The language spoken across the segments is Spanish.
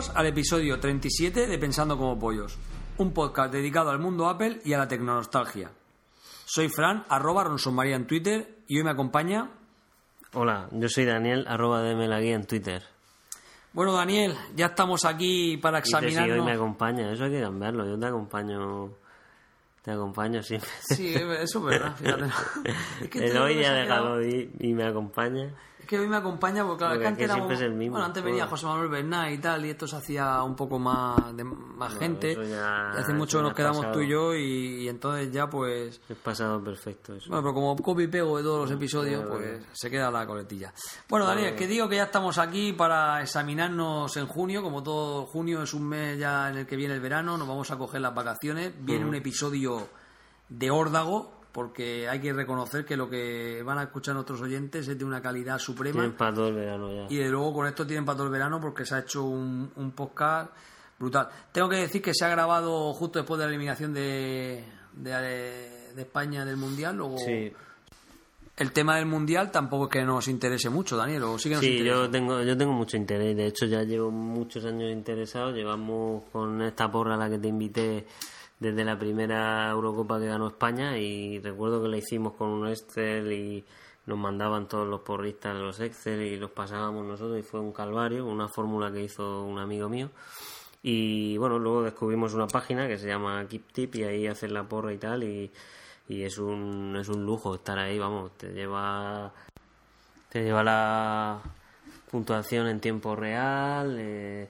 Bienvenidos al episodio 37 de Pensando como Pollos, un podcast dedicado al mundo Apple y a la tecnonostalgia. Soy Fran, arroba Ronsonmaría en Twitter, y hoy me acompaña... Hola, yo soy Daniel, arroba DM la guía en Twitter. Bueno, Daniel, ya estamos aquí para Dice, si hoy me acompaña, eso hay que cambiarlo, yo te acompaño, te acompaño siempre. Sí, eso es verdad, fíjate. Es que El hoy ya déjalo y, y me acompaña. Que hoy me acompaña porque, claro, antes siempre es el mismo, Bueno, antes venía. José Manuel Bernal y tal, y esto se hacía un poco más de más gente. ya- hace mucho nos quedamos pasado. tú y yo, y, y entonces ya pues... Es pasado perfecto eso. Bueno, pero como copy y pego de todos los episodios, Vale, pues vale. se queda la coletilla. Bueno, Daniel, que digo que ya estamos aquí para examinarnos en junio. Como todo junio es un mes ya en el que viene el verano, nos vamos a coger las vacaciones. Viene un episodio de órdago, porque hay que reconocer que lo que van a escuchar nuestros oyentes es de una calidad suprema. Tienen para todo el verano ya. Y de luego con esto tienen para todo el verano porque se ha hecho un, un podcast brutal. Tengo que decir que se ha grabado justo después de la eliminación de, de, de España del Mundial. Luego, Sí, el tema del mundial tampoco es que nos interese mucho, Daniel, o sí que nos sí interesa. yo tengo, yo tengo mucho interés, de hecho ya llevo muchos años interesado, llevamos con esta porra a la que te invité desde la primera Eurocopa que ganó España y recuerdo que la hicimos con un Excel y nos mandaban todos los porristas los Excel y los pasábamos nosotros y fue un calvario, una fórmula que hizo un amigo mío. Y bueno, luego descubrimos una página que se llama Keep Tip y ahí hacen la porra y tal y, y es un es un lujo estar ahí, vamos, te lleva te lleva la puntuación en tiempo real. eh,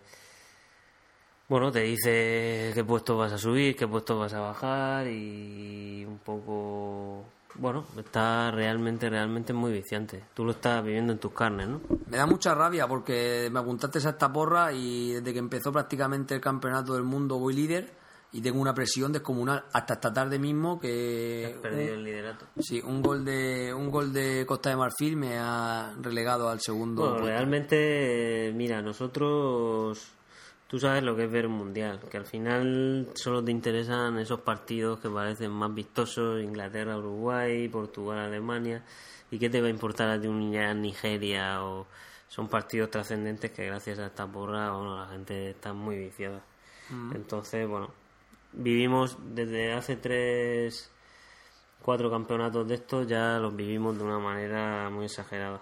bueno, te dice qué puesto vas a subir, qué puesto vas a bajar y un poco... Bueno, está realmente, realmente muy viciante. Tú lo estás viviendo en tus carnes, ¿no? Me da mucha rabia porque me apuntaste a esta porra y desde que empezó prácticamente el campeonato del mundo voy líder y tengo una presión descomunal hasta esta tarde mismo que Has perdido el liderato. sí, un gol de un gol de Costa de Marfil me ha relegado al segundo Bueno, realmente, mira, nosotros, tú sabes lo que es ver un mundial, que al final solo te interesan esos partidos que parecen más vistosos, Inglaterra, Uruguay, Portugal, Alemania, y qué te va a importar a ti un Nigeria, o son partidos trascendentes que gracias a esta porra, bueno, la gente está muy viciada. Entonces, bueno, vivimos desde hace tres, cuatro campeonatos de estos, ya los vivimos de una manera muy exagerada.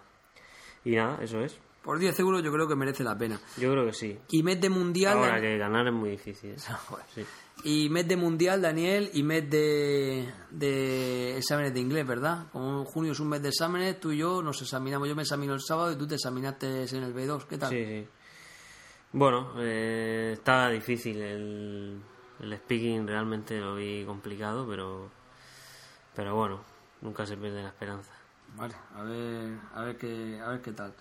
Y nada, eso es. Por 10 euros yo creo que merece la pena. Yo creo que sí. Y mes de mundial Ahora que ganar es muy difícil. Sí. y mes de mundial Daniel y mes de, de exámenes de inglés, ¿verdad? Como junio es un mes de exámenes, tú y yo nos examinamos. Yo me examino el sábado y tú te examinaste en el B2. ¿Qué tal? Sí, sí. Bueno, eh, estaba difícil. El, el speaking realmente lo vi complicado, pero, pero bueno, nunca se pierde la esperanza. Vale, a ver, a ver qué, a ver qué tal.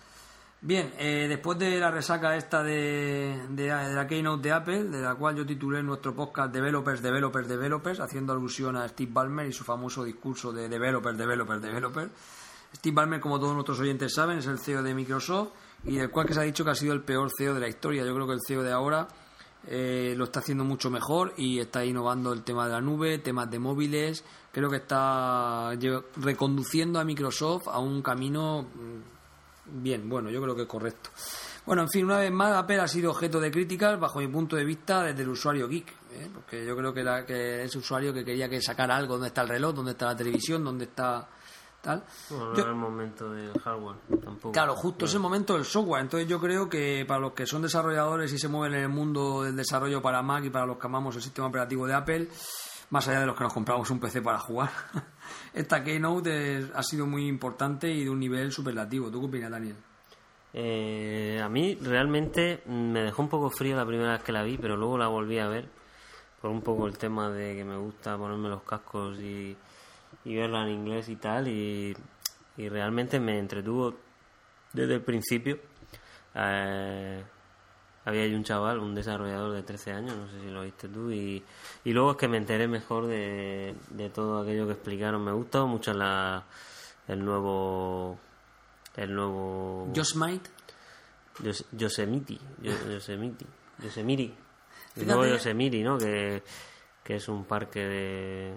Bien, eh, después de la resaca esta de, de, de la Keynote de Apple, de la cual yo titulé nuestro podcast Developers, Developers, Developers, haciendo alusión a Steve Ballmer y su famoso discurso de Developers, Developers, Developers. Steve Ballmer, como todos nuestros oyentes saben, es el CEO de Microsoft y del cual que se ha dicho que ha sido el peor CEO de la historia. Yo creo que el CEO de ahora eh, lo está haciendo mucho mejor y está innovando el tema de la nube, temas de móviles. Creo que está reconduciendo a Microsoft a un camino mm, bien, bueno, yo creo que es correcto. Bueno, en fin, una vez más, Apple ha sido objeto de críticas, bajo mi punto de vista, desde el usuario geek. ¿eh? Porque yo creo que, la, que ese usuario que quería que sacara algo, dónde está el reloj, dónde está la televisión, dónde está tal. Bueno, no era el momento del hardware tampoco. Claro, justo es el momento del software. Entonces yo creo que para los que son desarrolladores y se mueven en el mundo del desarrollo para Mac y para los que amamos el sistema operativo de Apple, más allá de los que nos compramos un PC para jugar, esta Keynote ha sido muy importante y de un nivel superlativo. ¿Tú qué opinas, Daniel? Eh, a mí realmente me dejó un poco fría la primera vez que la vi, pero luego la volví a ver por un poco el tema de que me gusta ponerme los cascos y, y verla en inglés y tal, y, y realmente me entretuvo desde el principio. Eh, había ahí un chaval, un desarrollador de 13 años, no sé si lo viste tú, y, y luego es que me enteré mejor de, de todo aquello que explicaron. Me gustó mucho la, el nuevo... El nuevo... Yosemite. Yos- Yosemite, Yo- Yosemite, Yosemite, el nuevo Yosemite, ¿no? Que, que es un parque de,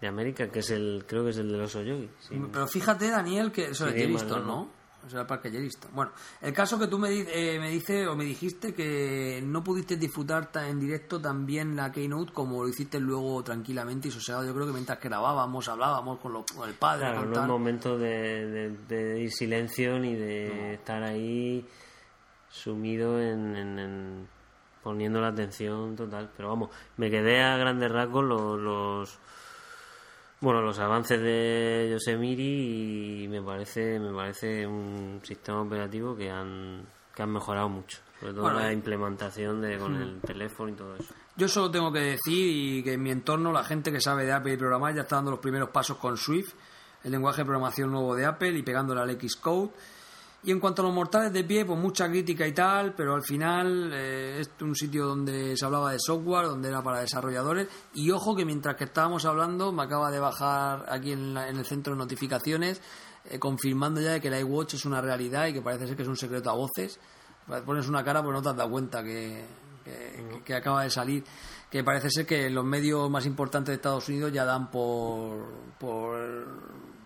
de América, que es el, creo que es el de los Oyogi. sí. Pero fíjate, Daniel, que eso es Sí, Yellowstone, más ¿no? Eso era parque Yellowstone. Bueno, el caso que tú me, eh, me dices o me dijiste que no pudiste disfrutar ta- en directo también la Keynote como lo hiciste luego tranquilamente y sosegado. Yo creo que mientras grabábamos, hablábamos con, lo- con el padre. Claro, no es momento de, de, de ir silencio ni de estar ahí sumido en, en- en poniendo la atención total. Pero vamos, me quedé a grandes rasgos los, los bueno los avances de Yosemite y me parece me parece un sistema operativo que han que han mejorado mucho. Sobre todo Bueno, la implementación de con el teléfono y todo eso. Yo solo tengo que decir y que en mi entorno la gente que sabe de Apple y programar ya está dando los primeros pasos con Swift, el lenguaje de programación nuevo de Apple y pegándole al Xcode. Y en cuanto a los mortales de pie, pues mucha crítica y tal, pero al final eh, es un sitio donde se hablaba de software, donde era para desarrolladores. Y ojo que mientras que estábamos hablando, me acaba de bajar aquí en, la- en el centro de notificaciones, eh, confirmando ya de que el iWatch es una realidad y que parece ser que es un secreto a voces. Pones una cara, pues no te has dado cuenta que, que, que acaba de salir. Que parece ser que los medios más importantes de Estados Unidos ya dan por, por,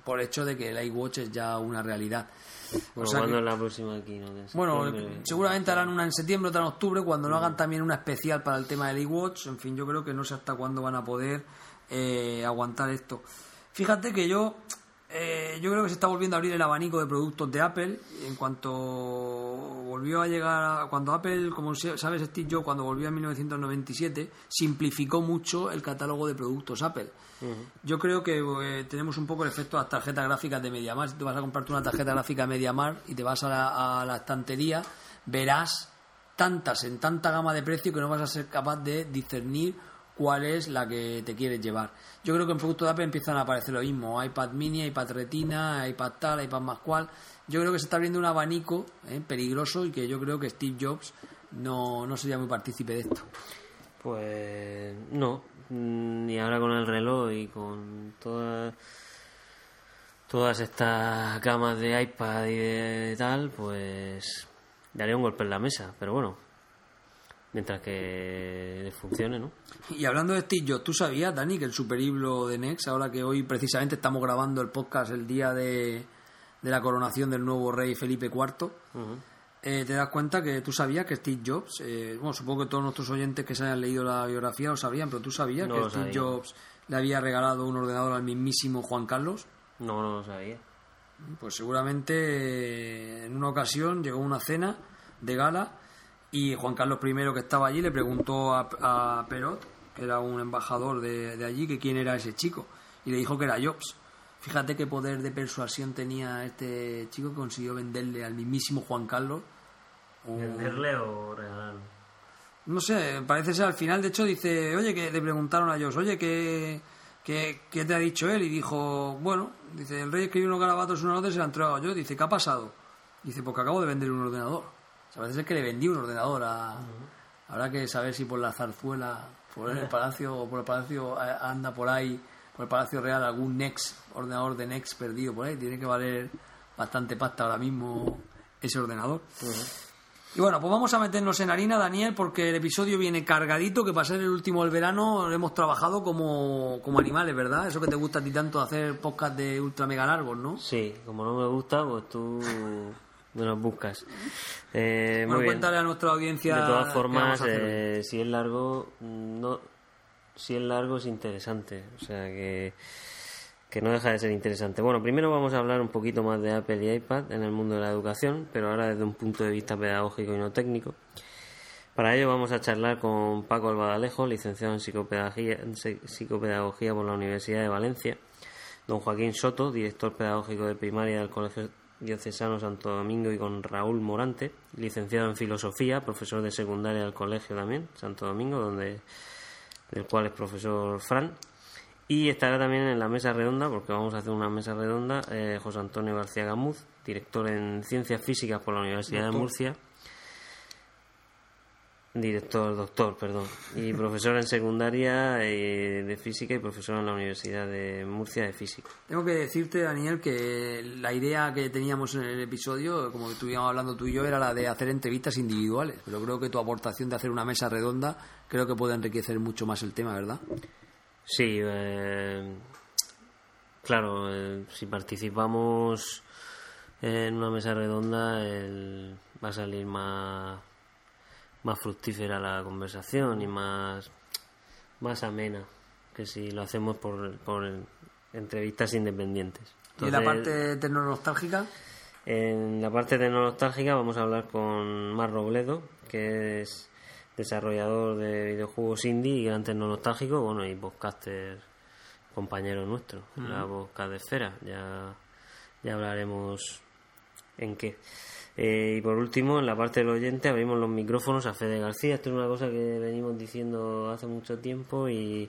por hecho de que el iWatch es ya una realidad. O Bueno, sea ¿cuándo que- es la próxima aquí? ¿no? En bueno, seguramente harán una en septiembre, otra en octubre, cuando no hagan también una especial para el tema del iWatch. En fin, yo creo que no sé hasta cuándo van a poder eh, aguantar esto. Fíjate que yo, eh, yo creo que se está volviendo a abrir el abanico de productos de Apple. En cuanto volvió a llegar, a- cuando Apple, como sabes, Steve Jobs, cuando volvió en 1997, simplificó mucho el catálogo de productos Apple. Yo creo que eh, tenemos un poco el efecto de las tarjetas gráficas de MediaMarkt. Si tú vas a comprarte una tarjeta gráfica MediaMarkt y te vas a la, a la estantería, verás tantas en tanta gama de precio que no vas a ser capaz de discernir cuál es la que te quieres llevar. Yo creo que en productos de Apple empiezan a aparecer lo mismo, iPad mini, iPad retina, iPad tal, iPad más cual. Yo creo que se está abriendo un abanico eh, peligroso y que yo creo que Steve Jobs no, no sería muy partícipe de esto. Pues no, Mm, y ahora con el reloj y con todas todas estas gamas de iPad y de tal, pues daría un golpe en la mesa, pero bueno, mientras que funcione, ¿no? Y hablando de Steve Jobs, ¿tú sabías, Dani, que el superhiblo de Next, ahora que hoy precisamente estamos grabando el podcast el día de, de la coronación del nuevo rey Felipe IV, eh, te das cuenta que tú sabías que Steve Jobs, eh, bueno, supongo que todos nuestros oyentes que se hayan leído la biografía lo sabían, pero tú sabías No que Steve sabía. Jobs le había regalado un ordenador al mismísimo Juan Carlos. No, no lo sabía. Pues seguramente eh, en una ocasión llegó una cena de gala y Juan Carlos I que estaba allí le preguntó a, a Perot, que era un embajador de, de allí, que quién era ese chico y le dijo que era Jobs. Fíjate qué poder de persuasión tenía este chico que consiguió venderle al mismísimo Juan Carlos. ¿Venderle o regalarlo? no sé, parece ser al final, de hecho, dice, oye, que le preguntaron a Jobs, oye, ¿qué, qué, qué te ha dicho él? Y dijo, bueno, dice, el rey escribió unos garabatos en una y se la ha entregado yo. Dice, ¿qué ha pasado? Dice, porque acabo de vender un ordenador. O sea, parece ser que le vendí un ordenador a... Habrá que saber si por la zarzuela, por el palacio, o por el palacio eh, anda por ahí, por el palacio real, algún Nex, ordenador de Nex perdido por ahí. Tiene que valer bastante pasta ahora mismo ese ordenador. Y bueno, pues vamos a meternos en harina, Daniel, porque el episodio viene cargadito, que para ser el último del verano lo hemos trabajado como, como animales, ¿verdad? Eso que te gusta a ti tanto hacer podcast de ultra mega largos, ¿no? Sí, como no me gusta, pues tú me los buscas. Eh, Bueno, muy bien. cuéntale a nuestra audiencia. De todas formas, eh, si es largo, no, si es largo es interesante. O sea que, que no deja de ser interesante. Bueno, primero vamos a hablar un poquito más de Apple y iPad en el mundo de la educación, pero ahora desde un punto de vista pedagógico y no técnico. Para ello vamos a charlar con Paco Albadalejo, licenciado en psicopedagogía, en psi- psicopedagogía por la Universidad de Valencia, don Joaquín Soto, director pedagógico de primaria del Colegio Diocesano Santo Domingo y con Raúl Morante, licenciado en filosofía, profesor de secundaria del colegio también, Santo Domingo, donde del cual es profesor Fran. Y estará también en la mesa redonda, porque vamos a hacer una mesa redonda, eh, José Antonio García Gamuz, director en Ciencias Físicas por la Universidad de. Murcia. Director, doctor, perdón. Y profesor en secundaria eh, de física y profesor en la Universidad de Murcia de física. Tengo que decirte, Daniel, que la idea que teníamos en el episodio, como estuvimos hablando tú y yo, era la de hacer entrevistas individuales. Pero creo que tu aportación de hacer una mesa redonda creo que puede enriquecer mucho más el tema, ¿verdad? Sí, eh, claro, eh, si participamos en una mesa redonda el- va a salir más, más fructífera la conversación y más, más amena que si lo hacemos por, por entrevistas independientes. y la Entonces, parte tecnonostálgica, en la parte tecnológica vamos a hablar con Mar Robledo, que es desarrollador de videojuegos indie y gran tecnológico, bueno, y podcaster compañero nuestro, la podcast de Esfera. Ya, ya hablaremos en qué. Eh, y por último, en la parte del oyente abrimos los micrófonos a Fede García. Esto es una cosa que venimos diciendo hace mucho tiempo y,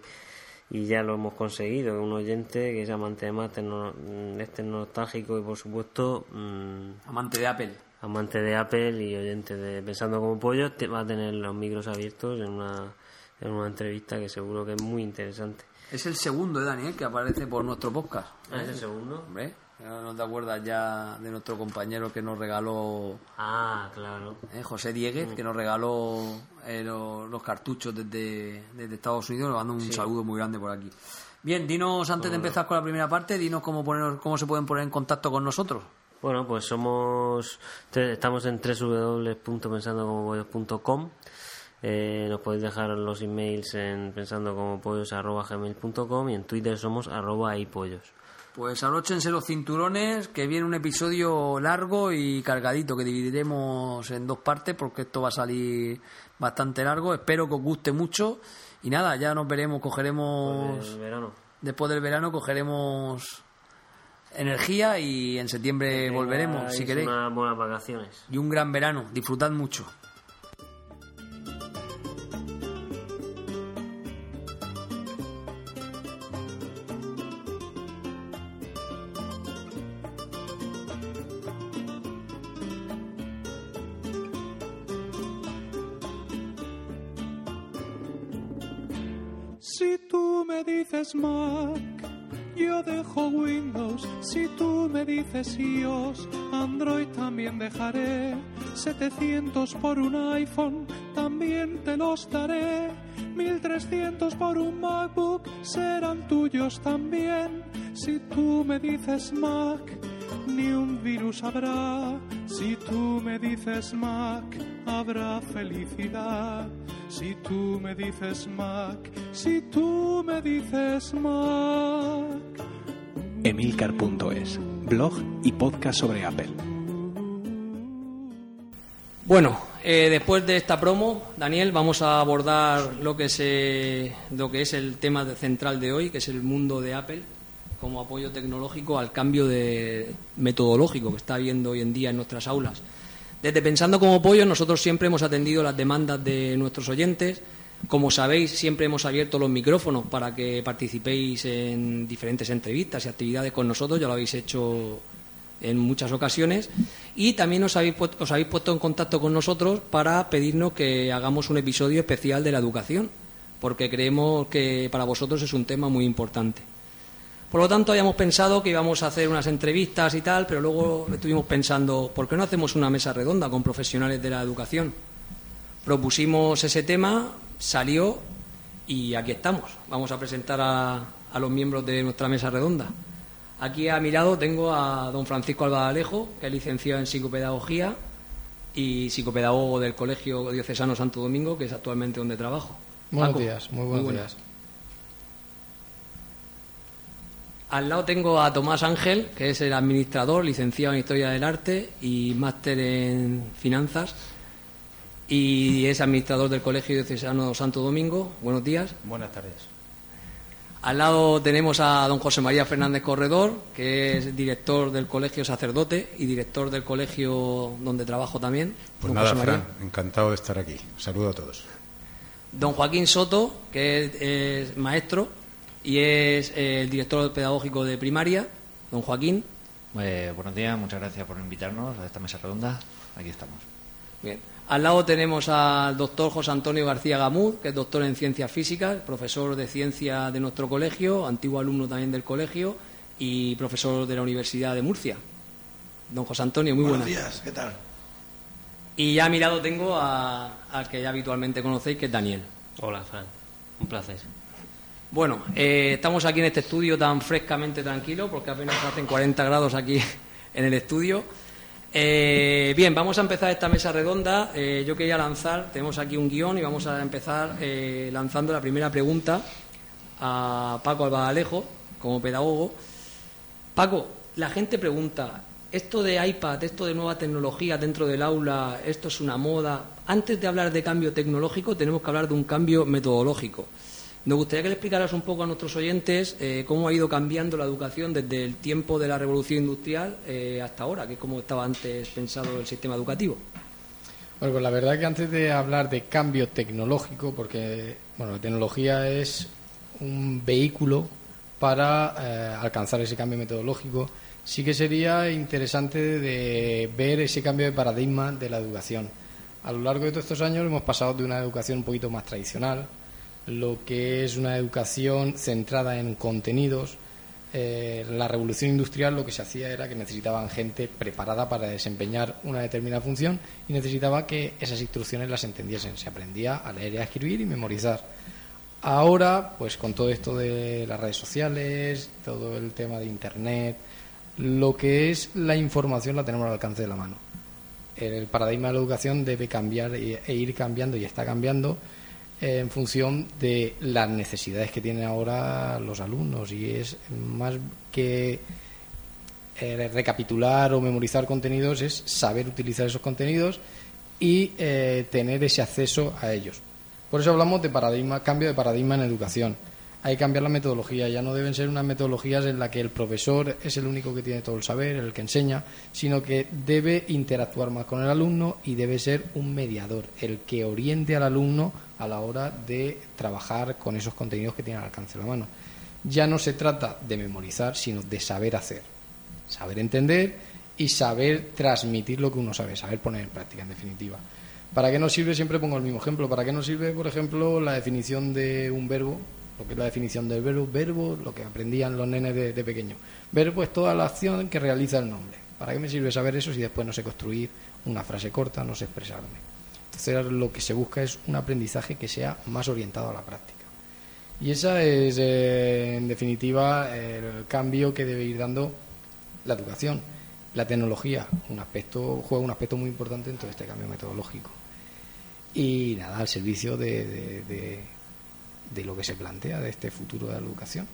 y ya lo hemos conseguido. Un oyente que es amante de más tecno- es tecnológico y por supuesto mm, amante de Apple. amante de Apple y oyente de Pensando como Pollo, te- va a tener los micros abiertos en una, en una entrevista que seguro que es muy interesante. Es el segundo de Daniel que aparece por nuestro podcast. Ah, ¿es el segundo? Hombre, ¿no te acuerdas ya de nuestro compañero que nos regaló Ah, claro. eh, José Dieguez, que nos regaló eh, los, los cartuchos desde, desde Estados Unidos? Le mando un saludo muy grande por aquí. Bien, dinos antes de empezar con la primera parte, dinos cómo, poner, cómo se pueden poner en contacto con nosotros. Bueno, pues somos estamos en www.pensandocomopollos.com eh, nos podéis dejar los emails en pensandocomopollos.gmail.com y en Twitter somos arroba ipollos. Pues abróchense los cinturones, que viene un episodio largo y cargadito, que dividiremos en dos partes, porque esto va a salir bastante largo. Espero que os guste mucho. Y nada, ya nos veremos, cogeremos... Verano. Después del verano cogeremos energía y en septiembre volveremos, si queréis. Unas buenas vacaciones. Y un gran verano, disfrutad mucho. Dices Mac, yo dejo Windows. Si tú me dices iOS, Android también dejaré. 700 por un iPhone, también te los daré. 1300 por un MacBook, serán tuyos también. Si tú me dices Mac, ni un virus habrá. Si tú me dices Mac, habrá felicidad. Si tú me dices Mac, si tú me dices Mac. Emilcar.es, blog y podcast sobre Apple. Bueno, eh, después de esta promo, Daniel, vamos a abordar lo que, se, lo que es el tema de- central de hoy, que es el mundo de Apple como apoyo tecnológico al cambio de metodológico que está habiendo hoy en día en nuestras aulas. Desde Pensando como Pollo, nosotros siempre hemos atendido las demandas de nuestros oyentes. Como sabéis, siempre hemos abierto los micrófonos para que participéis en diferentes entrevistas y actividades con nosotros. Ya lo habéis hecho en muchas ocasiones. Y también os habéis, os habéis puesto en contacto con nosotros para pedirnos que hagamos un episodio especial de la educación, porque creemos que para vosotros es un tema muy importante. Por lo tanto, habíamos pensado que íbamos a hacer unas entrevistas y tal, pero luego estuvimos pensando, ¿por qué no hacemos una mesa redonda con profesionales de la educación? Propusimos ese tema, salió y aquí estamos. Vamos a presentar a, a los miembros de nuestra mesa redonda. Aquí a mi lado tengo a don Francisco Albadalejo, que es licenciado en psicopedagogía y psicopedagogo del Colegio Diocesano Santo Domingo, que es actualmente donde trabajo. Buenos Paco, días, muy buenos días. Al lado tengo a Tomás Ángel, que es el administrador, licenciado en Historia del Arte y máster en Finanzas. Y es administrador del Colegio Diocesano Santo Domingo. Buenos días. Buenas tardes. Al lado tenemos a don José María Fernández Corredor, que es director del Colegio Sacerdote y director del colegio donde trabajo también. Pues don nada, José María. Fran, encantado de estar aquí. Saludo a todos. Don Joaquín Soto, que es, es maestro y es eh, el director pedagógico de primaria. Don Joaquín. Eh, buenos días, muchas gracias por invitarnos a esta mesa redonda. Aquí estamos. Bien. Al lado tenemos al doctor José Antonio García Gamud, que es doctor en ciencias físicas, profesor de ciencia de nuestro colegio, antiguo alumno también del colegio y profesor de la Universidad de Murcia. Don José Antonio, muy Buenos buenas. días, ¿qué tal? Y ya a mi lado tengo a- al que ya habitualmente conocéis, que es Daniel. Hola, Fran. Un placer. Bueno, eh, estamos aquí en este estudio tan frescamente tranquilo, porque apenas hacen 40 grados aquí en el estudio. Eh, bien, vamos a empezar esta mesa redonda. Eh, yo quería lanzar, tenemos aquí un guion y vamos a empezar eh, lanzando la primera pregunta a Paco Albadalejo, como pedagogo. Paco, la gente pregunta, esto de iPad, esto de nueva tecnología dentro del aula, esto es una moda. Antes de hablar de cambio tecnológico, tenemos que hablar de un cambio metodológico. Nos gustaría que le explicaras un poco a nuestros oyentes eh, cómo ha ido cambiando la educación desde el tiempo de la revolución industrial eh, hasta ahora, que es como estaba antes pensado el sistema educativo. Bueno, pues la verdad que antes de hablar de cambio tecnológico, porque bueno, la tecnología es un vehículo para eh, alcanzar ese cambio metodológico, sí que sería interesante de ver ese cambio de paradigma de la educación. A lo largo de todos estos años hemos pasado de una educación un poquito más tradicional, lo que es una educación centrada en contenidos, eh, la revolución industrial lo que se hacía era que necesitaban gente preparada para desempeñar una determinada función y necesitaba que esas instrucciones las entendiesen. Se aprendía a leer y a escribir y memorizar. Ahora, pues con todo esto de las redes sociales, todo el tema de Internet, lo que es la información la tenemos al alcance de la mano. El paradigma de la educación debe cambiar e ir cambiando y está cambiando en función de las necesidades que tienen ahora los alumnos y es más que eh, recapitular o memorizar contenidos es saber utilizar esos contenidos y eh, tener ese acceso a ellos. Por eso hablamos de paradigma, cambio de paradigma en educación. Hay que cambiar la metodología, ya no deben ser unas metodologías en las que el profesor es el único que tiene todo el saber, el que enseña, sino que debe interactuar más con el alumno y debe ser un mediador, el que oriente al alumno a la hora de trabajar con esos contenidos que tiene al alcance de la mano. Ya no se trata de memorizar, sino de saber hacer, saber entender y saber transmitir lo que uno sabe, saber poner en práctica, en definitiva. ¿Para qué nos sirve? Siempre pongo el mismo ejemplo. ¿Para qué nos sirve, por ejemplo, la definición de un verbo? Lo que es la definición del verbo. Verbo, lo que aprendían los nenes de, de pequeño. Verbo es toda la acción que realiza el nombre. ¿Para qué me sirve saber eso si después no sé construir una frase corta, no sé expresarme? Entonces lo que se busca es un aprendizaje que sea más orientado a la práctica. Y esa es, eh, en definitiva, el cambio que debe ir dando la educación. La tecnología un aspecto, juega un aspecto muy importante en todo este cambio metodológico. Y nada, al servicio de- de lo que se plantea de este futuro de la educación.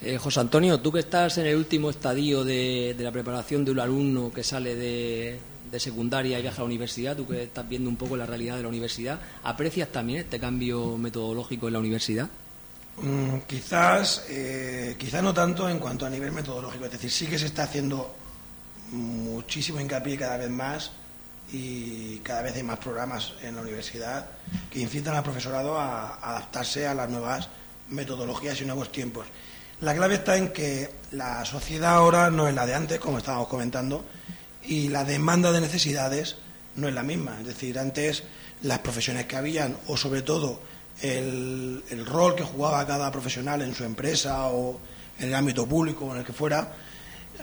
Eh, José Antonio, tú que estás en el último estadio de, de la preparación de un alumno que sale de, de secundaria y viaja a la universidad, tú que estás viendo un poco la realidad de la universidad, ¿aprecias también este cambio metodológico en la universidad? Mm, quizás, eh, quizás no tanto en cuanto a nivel metodológico, es decir, sí que se está haciendo muchísimo hincapié cada vez más y cada vez hay más programas en la universidad que incitan al profesorado a adaptarse a las nuevas metodologías y nuevos tiempos. La clave está en que la sociedad ahora no es la de antes, como estábamos comentando, y la demanda de necesidades no es la misma. Es decir, antes las profesiones que habían, o sobre todo el, rol que jugaba cada profesional en su empresa o en el ámbito público o en el que fuera,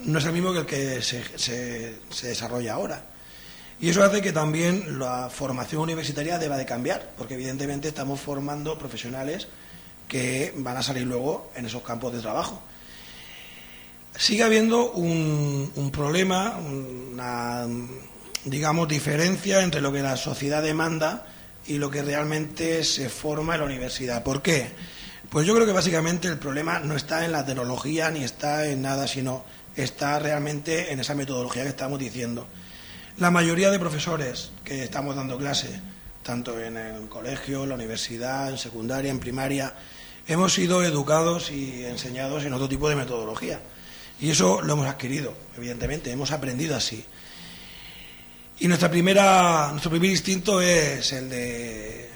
no es el mismo que el que se- se desarrolla ahora. Y eso hace que también la formación universitaria deba de cambiar, porque evidentemente estamos formando profesionales que van a salir luego en esos campos de trabajo. sigue habiendo un, un problema, una, digamos, diferencia entre lo que la sociedad demanda y lo que realmente se forma en la universidad. ¿Por qué? Pues yo creo que básicamente el problema no está en la tecnología ni está en nada, sino está realmente en esa metodología que estamos diciendo. La mayoría de profesores que estamos dando clase, tanto en el colegio, en la universidad, en secundaria, en primaria, hemos sido educados y enseñados en otro tipo de metodología. Y eso lo hemos adquirido, evidentemente, hemos aprendido así. Y nuestra primera, nuestro primer instinto es el de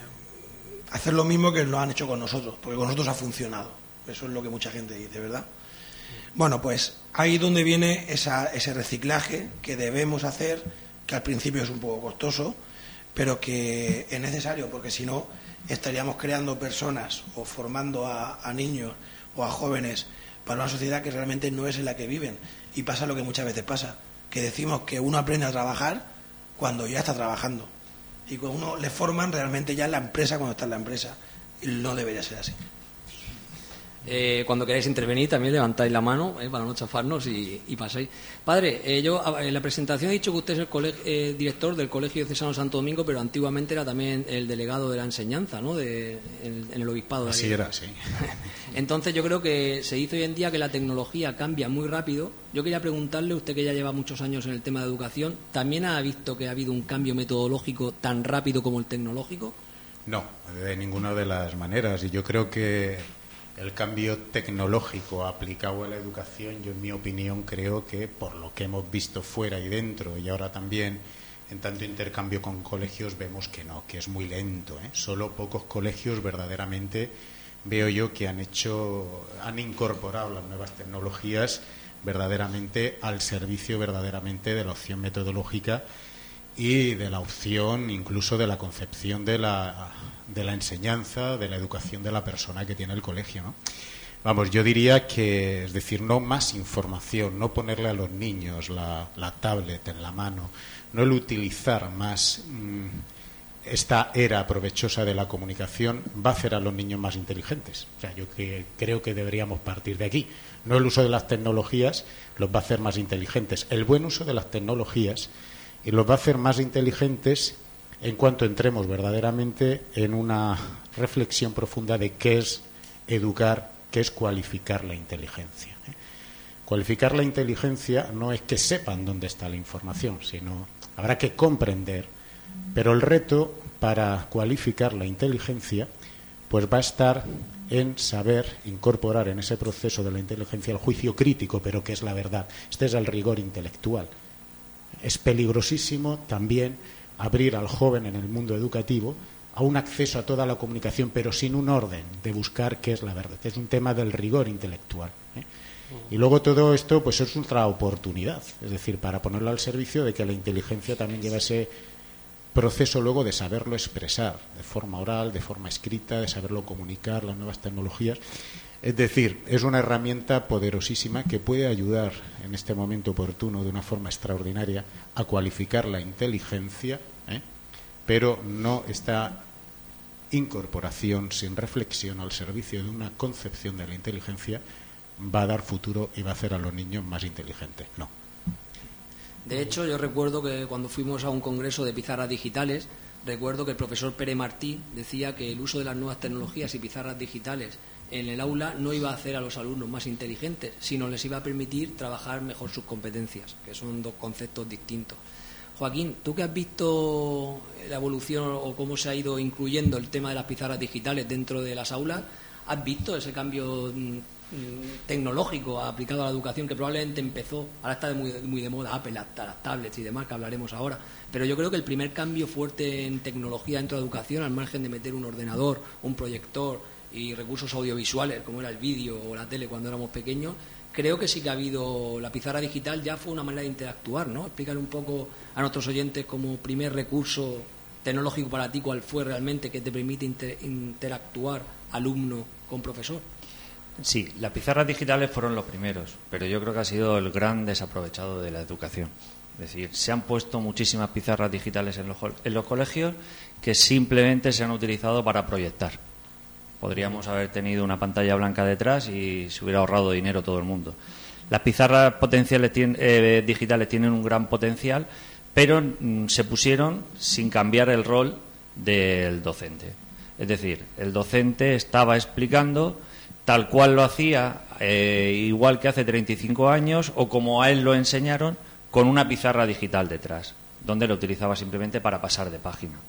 hacer lo mismo que lo han hecho con nosotros, porque con nosotros ha funcionado. Eso es lo que mucha gente dice, ¿verdad? Bueno, pues ahí donde viene ese reciclaje que debemos hacer, que al principio es un poco costoso, pero que es necesario, porque si no estaríamos creando personas o formando a, a niños o a jóvenes para una sociedad que realmente no es en la que viven. Y pasa lo que muchas veces pasa, que decimos que uno aprende a trabajar cuando ya está trabajando. Y cuando uno le forman realmente ya en la empresa cuando está en la empresa. Y no debería ser así. Eh, cuando queráis intervenir también levantáis la mano eh, para no chafarnos y, pasáis. Padre, eh, yo en la presentación he dicho que usted es el director del Colegio Cesano Santo Domingo, pero antiguamente era también el delegado de la enseñanza, ¿no? De, en, el obispado. De Así era, sí. Entonces yo creo que se dice hoy en día que la tecnología cambia muy rápido. Yo quería preguntarle, usted que ya lleva muchos años en el tema de educación, ¿también ha visto que ha habido un cambio metodológico tan rápido como el tecnológico? No, de ninguna de las maneras. Y yo creo que el cambio tecnológico aplicado a la educación, yo en mi opinión creo que por lo que hemos visto fuera y dentro y ahora también en tanto intercambio con colegios vemos que no, que es muy lento. ¿eh? Solo pocos colegios verdaderamente veo yo que han hecho, han incorporado las nuevas tecnologías verdaderamente al servicio verdaderamente de la opción metodológica y de la opción incluso de la concepción de la de la enseñanza, de la educación de la persona que tiene el colegio. ¿no? Vamos, yo diría que, es decir, no más información, no ponerle a los niños la, tablet en la mano, no el utilizar más mm, esta era provechosa de la comunicación va a hacer a los niños más inteligentes. O sea, yo creo que deberíamos partir de aquí. No el uso de las tecnologías los va a hacer más inteligentes. El buen uso de las tecnologías y los va a hacer más inteligentes en cuanto entremos verdaderamente en una reflexión profunda de qué es educar, qué es cualificar la inteligencia. ¿eh? Cualificar la inteligencia no es que sepan dónde está la información, sino habrá que comprender, pero el reto para cualificar la inteligencia pues va a estar en saber incorporar en ese proceso de la inteligencia el juicio crítico, pero que es la verdad. Este es el rigor intelectual. Es peligrosísimo también abrir al joven en el mundo educativo a un acceso a toda la comunicación, pero sin un orden de buscar qué es la verdad. Es un tema del rigor intelectual. ¿eh? Y luego todo esto pues es otra oportunidad, es decir, para ponerlo al servicio de que la inteligencia también lleva ese proceso luego de saberlo expresar de forma oral, de forma escrita, de saberlo comunicar, las nuevas tecnologías. Es decir, es una herramienta poderosísima que puede ayudar en este momento oportuno de una forma extraordinaria a cualificar la inteligencia, ¿eh? pero no esta incorporación sin reflexión al servicio de una concepción de la inteligencia va a dar futuro y va a hacer a los niños más inteligentes. No. De hecho, yo recuerdo que cuando fuimos a un congreso de pizarras digitales, recuerdo que el profesor Pere Martí decía que el uso de las nuevas tecnologías y pizarras digitales en el aula no iba a hacer a los alumnos más inteligentes, sino les iba a permitir trabajar mejor sus competencias, que son dos conceptos distintos. Joaquín, tú que has visto la evolución o cómo se ha ido incluyendo el tema de las pizarras digitales dentro de las aulas, ¿has visto ese cambio mm, mm, tecnológico aplicado a la educación que probablemente empezó, ahora está muy, muy de moda Apple, las, las tablets y demás, que hablaremos ahora, pero yo creo que el primer cambio fuerte en tecnología dentro de la educación, al margen de meter un ordenador, un proyector, y recursos audiovisuales, como era el vídeo o la tele cuando éramos pequeños, creo que sí que ha habido, la pizarra digital ya fue una manera de interactuar, ¿no? Explicar un poco a nuestros oyentes como primer recurso tecnológico para ti cuál fue realmente que te permite interactuar alumno con profesor. Sí, las pizarras digitales fueron los primeros, pero yo creo que ha sido el gran desaprovechado de la educación. Es decir, se han puesto muchísimas pizarras digitales en los, en los colegios que simplemente se han utilizado para proyectar Podríamos haber tenido una pantalla blanca detrás y se hubiera ahorrado dinero todo el mundo. Las pizarras potenciales eh, digitales tienen un gran potencial, pero mm, se pusieron sin cambiar el rol del docente. Es decir, el docente estaba explicando tal cual lo hacía, eh, igual que hace 35 años, o como a él lo enseñaron, con una pizarra digital detrás, donde lo utilizaba simplemente para pasar de página.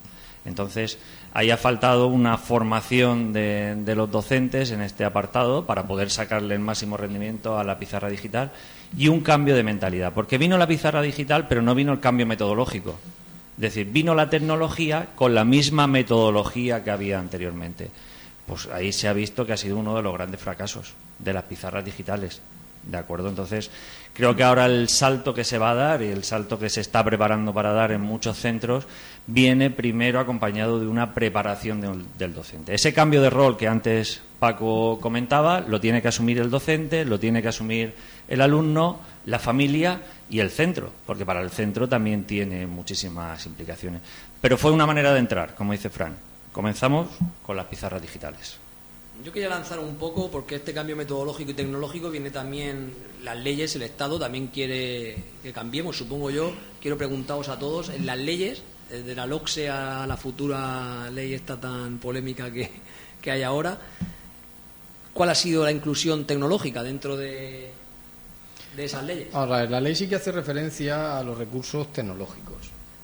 Entonces, ahí ha faltado una formación de, de, los docentes en este apartado para poder sacarle el máximo rendimiento a la pizarra digital y un cambio de mentalidad. Porque vino la pizarra digital, pero no vino el cambio metodológico. Es decir, vino la tecnología con la misma metodología que había anteriormente. Pues ahí se ha visto que ha sido uno de los grandes fracasos de las pizarras digitales. ¿De acuerdo? Entonces, creo que ahora el salto que se va a dar y el salto que se está preparando para dar en muchos centros viene primero acompañado de una preparación del docente. Ese cambio de rol que antes Paco comentaba lo tiene que asumir el docente, lo tiene que asumir el alumno, la familia y el centro, porque para el centro también tiene muchísimas implicaciones. Pero fue una manera de entrar, como dice Fran. Comenzamos con las pizarras digitales. Yo quería lanzar un poco, porque este cambio metodológico y tecnológico viene también, las leyes, el Estado también quiere que cambiemos, supongo yo. Quiero preguntaros a todos, en las leyes, de la LOCSE a la futura ley esta tan polémica que, que hay ahora, ¿cuál ha sido la inclusión tecnológica dentro de, de esas leyes? Ahora, la ley sí que hace referencia a los recursos tecnológicos.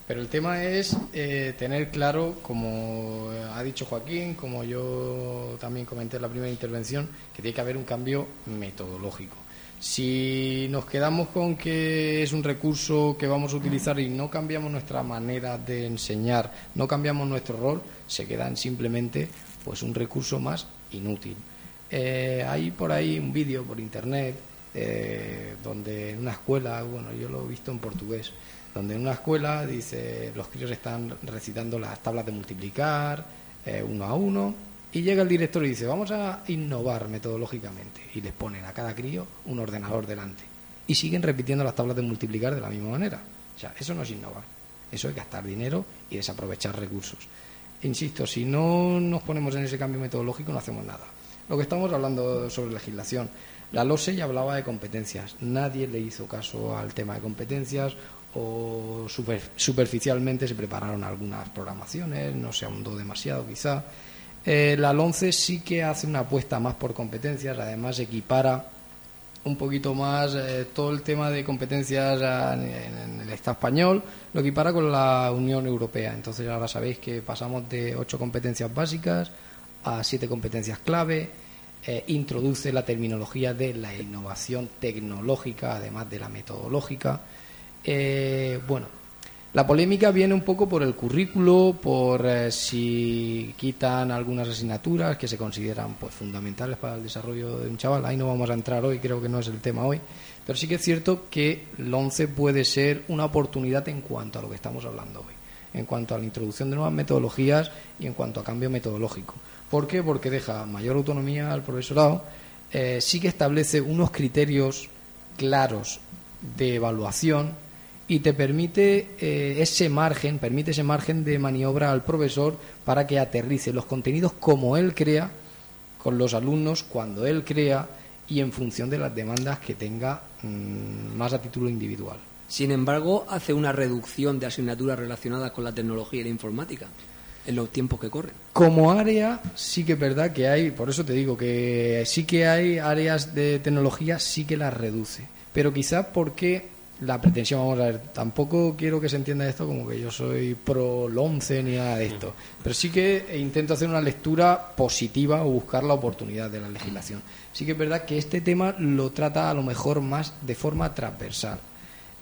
Pero el tema es eh, tener claro, como ha dicho Joaquín, como yo también comenté en la primera intervención, que tiene que haber un cambio metodológico. Si nos quedamos con que es un recurso que vamos a utilizar y no cambiamos nuestra manera de enseñar, no cambiamos nuestro rol, se quedan simplemente pues un recurso más inútil. Eh, hay por ahí un vídeo por internet eh, donde en una escuela, bueno, yo lo he visto en portugués, donde en una escuela dice los críos están recitando las tablas de multiplicar eh, uno a uno y llega el director y dice vamos a innovar metodológicamente y les ponen a cada crío un ordenador delante y siguen repitiendo las tablas de multiplicar de la misma manera. O sea, eso no es innovar, eso es gastar dinero y desaprovechar recursos. Insisto, si no nos ponemos en ese cambio metodológico no hacemos nada. Lo que estamos hablando sobre legislación, la LOSE ya hablaba de competencias, nadie le hizo caso al tema de competencias o superficialmente se prepararon algunas programaciones, no se ahondó demasiado quizá. Eh, la LONCE sí que hace una apuesta más por competencias, además equipara un poquito más eh, todo el tema de competencias en, el Estado español, lo equipara con la Unión Europea. Entonces ahora sabéis que pasamos de ocho competencias básicas a siete competencias clave, eh, introduce la terminología de la innovación tecnológica, además de la metodológica. Eh, bueno, la polémica viene un poco por el currículo, por eh, si quitan algunas asignaturas que se consideran pues fundamentales para el desarrollo de un chaval. Ahí no vamos a entrar hoy, creo que no es el tema hoy. Pero sí que es cierto que el 11 puede ser una oportunidad en cuanto a lo que estamos hablando hoy, en cuanto a la introducción de nuevas metodologías y en cuanto a cambio metodológico. ¿Por qué? Porque deja mayor autonomía al profesorado, eh, sí que establece unos criterios claros de evaluación y te permite eh, ese margen, permite ese margen de maniobra al profesor para que aterrice los contenidos como él crea, con los alumnos cuando él crea y en función de las demandas que tenga mm, más a título individual. Sin embargo, hace una reducción de asignaturas relacionadas con la tecnología y la informática en los tiempos que corren. Como área, sí que es verdad que hay, por eso te digo que sí que hay áreas de tecnología, sí que las reduce. Pero quizás porque la pretensión, vamos a ver, tampoco quiero que se entienda esto como que yo soy pro LONCE ni nada de esto, pero sí que intento hacer una lectura positiva o buscar la oportunidad de la legislación. Sí que es verdad que este tema lo trata a lo mejor más de forma transversal.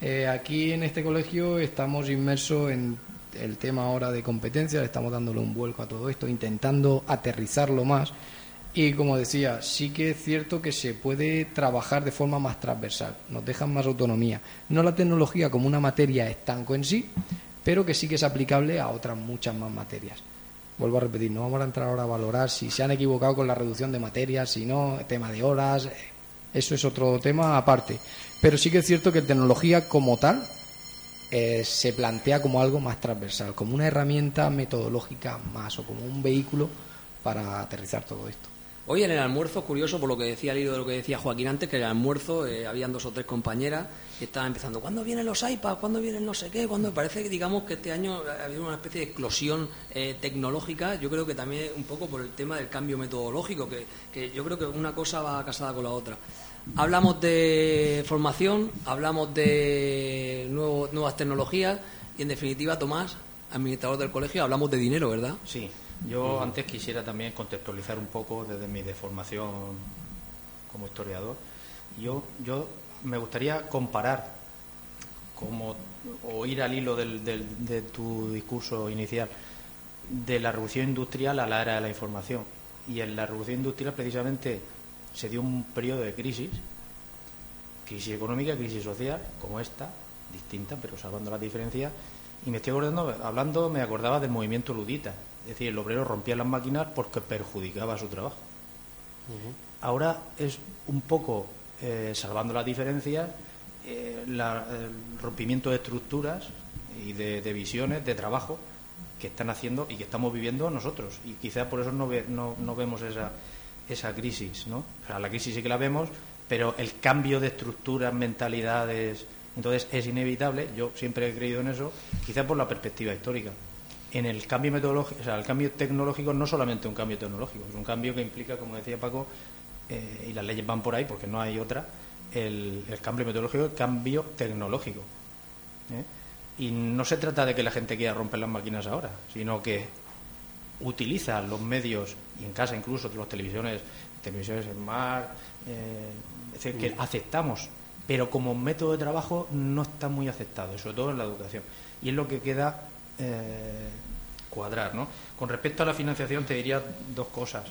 Eh, aquí en este colegio estamos inmersos en el tema ahora de competencias, estamos dándole un vuelco a todo esto, intentando aterrizarlo más y como decía, sí que es cierto que se puede trabajar de forma más transversal, nos dejan más autonomía. No la tecnología como una materia estanco en sí, pero que sí que es aplicable a otras muchas más materias. Vuelvo a repetir, no vamos a entrar ahora a valorar si se han equivocado con la reducción de materias, si no, tema de horas, eso es otro tema aparte. Pero sí que es cierto que tecnología como tal eh, se plantea como algo más transversal, como una herramienta metodológica más o como un vehículo para aterrizar todo esto. Hoy en el almuerzo, curioso por lo que decía el hilo de lo que decía Joaquín antes, que en el almuerzo eh, habían dos o tres compañeras que estaban empezando, ¿cuándo vienen los iPads? ¿Cuándo vienen no sé qué? ¿Cuándo? Parece que digamos que este año ha habido una especie de explosión eh, tecnológica, yo creo que también un poco por el tema del cambio metodológico, que, que yo creo que una cosa va casada con la otra. Hablamos de formación, hablamos de nuevas tecnologías y en definitiva, Tomás, administrador del colegio, hablamos de dinero, ¿verdad? Sí, yo antes quisiera también contextualizar un poco desde mi deformación como historiador. Yo, yo me gustaría comparar como o ir al hilo del- del- de tu discurso inicial de la revolución industrial a la era de la información. Y en la revolución industrial precisamente se dio un periodo de crisis, crisis económica, crisis social, como esta, distinta, pero salvando las diferencias. Y me estoy acordando, hablando, me acordaba del movimiento ludita. Es decir, el obrero rompía las máquinas porque perjudicaba su trabajo. Ahora es un poco, eh, salvando las diferencias, eh, la- el rompimiento de estructuras y de, de visiones de trabajo que están haciendo y que estamos viviendo nosotros. Y quizás por eso no, ve- no, no vemos esa, esa crisis. ¿no? O sea, la crisis sí que la vemos, pero el cambio de estructuras, mentalidades, entonces es inevitable. Yo siempre he creído en eso, quizás por la perspectiva histórica. En el cambio metodológico, o sea, el cambio tecnológico no solamente un cambio tecnológico, es un cambio que implica, como decía Paco, eh, y las leyes van por ahí porque no hay otra, el, el cambio metodológico, el cambio tecnológico. ¿eh? Y no se trata de que la gente quiera romper las máquinas ahora, sino que utiliza los medios, y en casa incluso, los televisiones, televisiones smart, eh, es decir, que aceptamos, pero como método de trabajo no está muy aceptado, sobre todo en la educación. Y es lo que queda eh, cuadrar, ¿no? Con respecto a la financiación te diría dos cosas.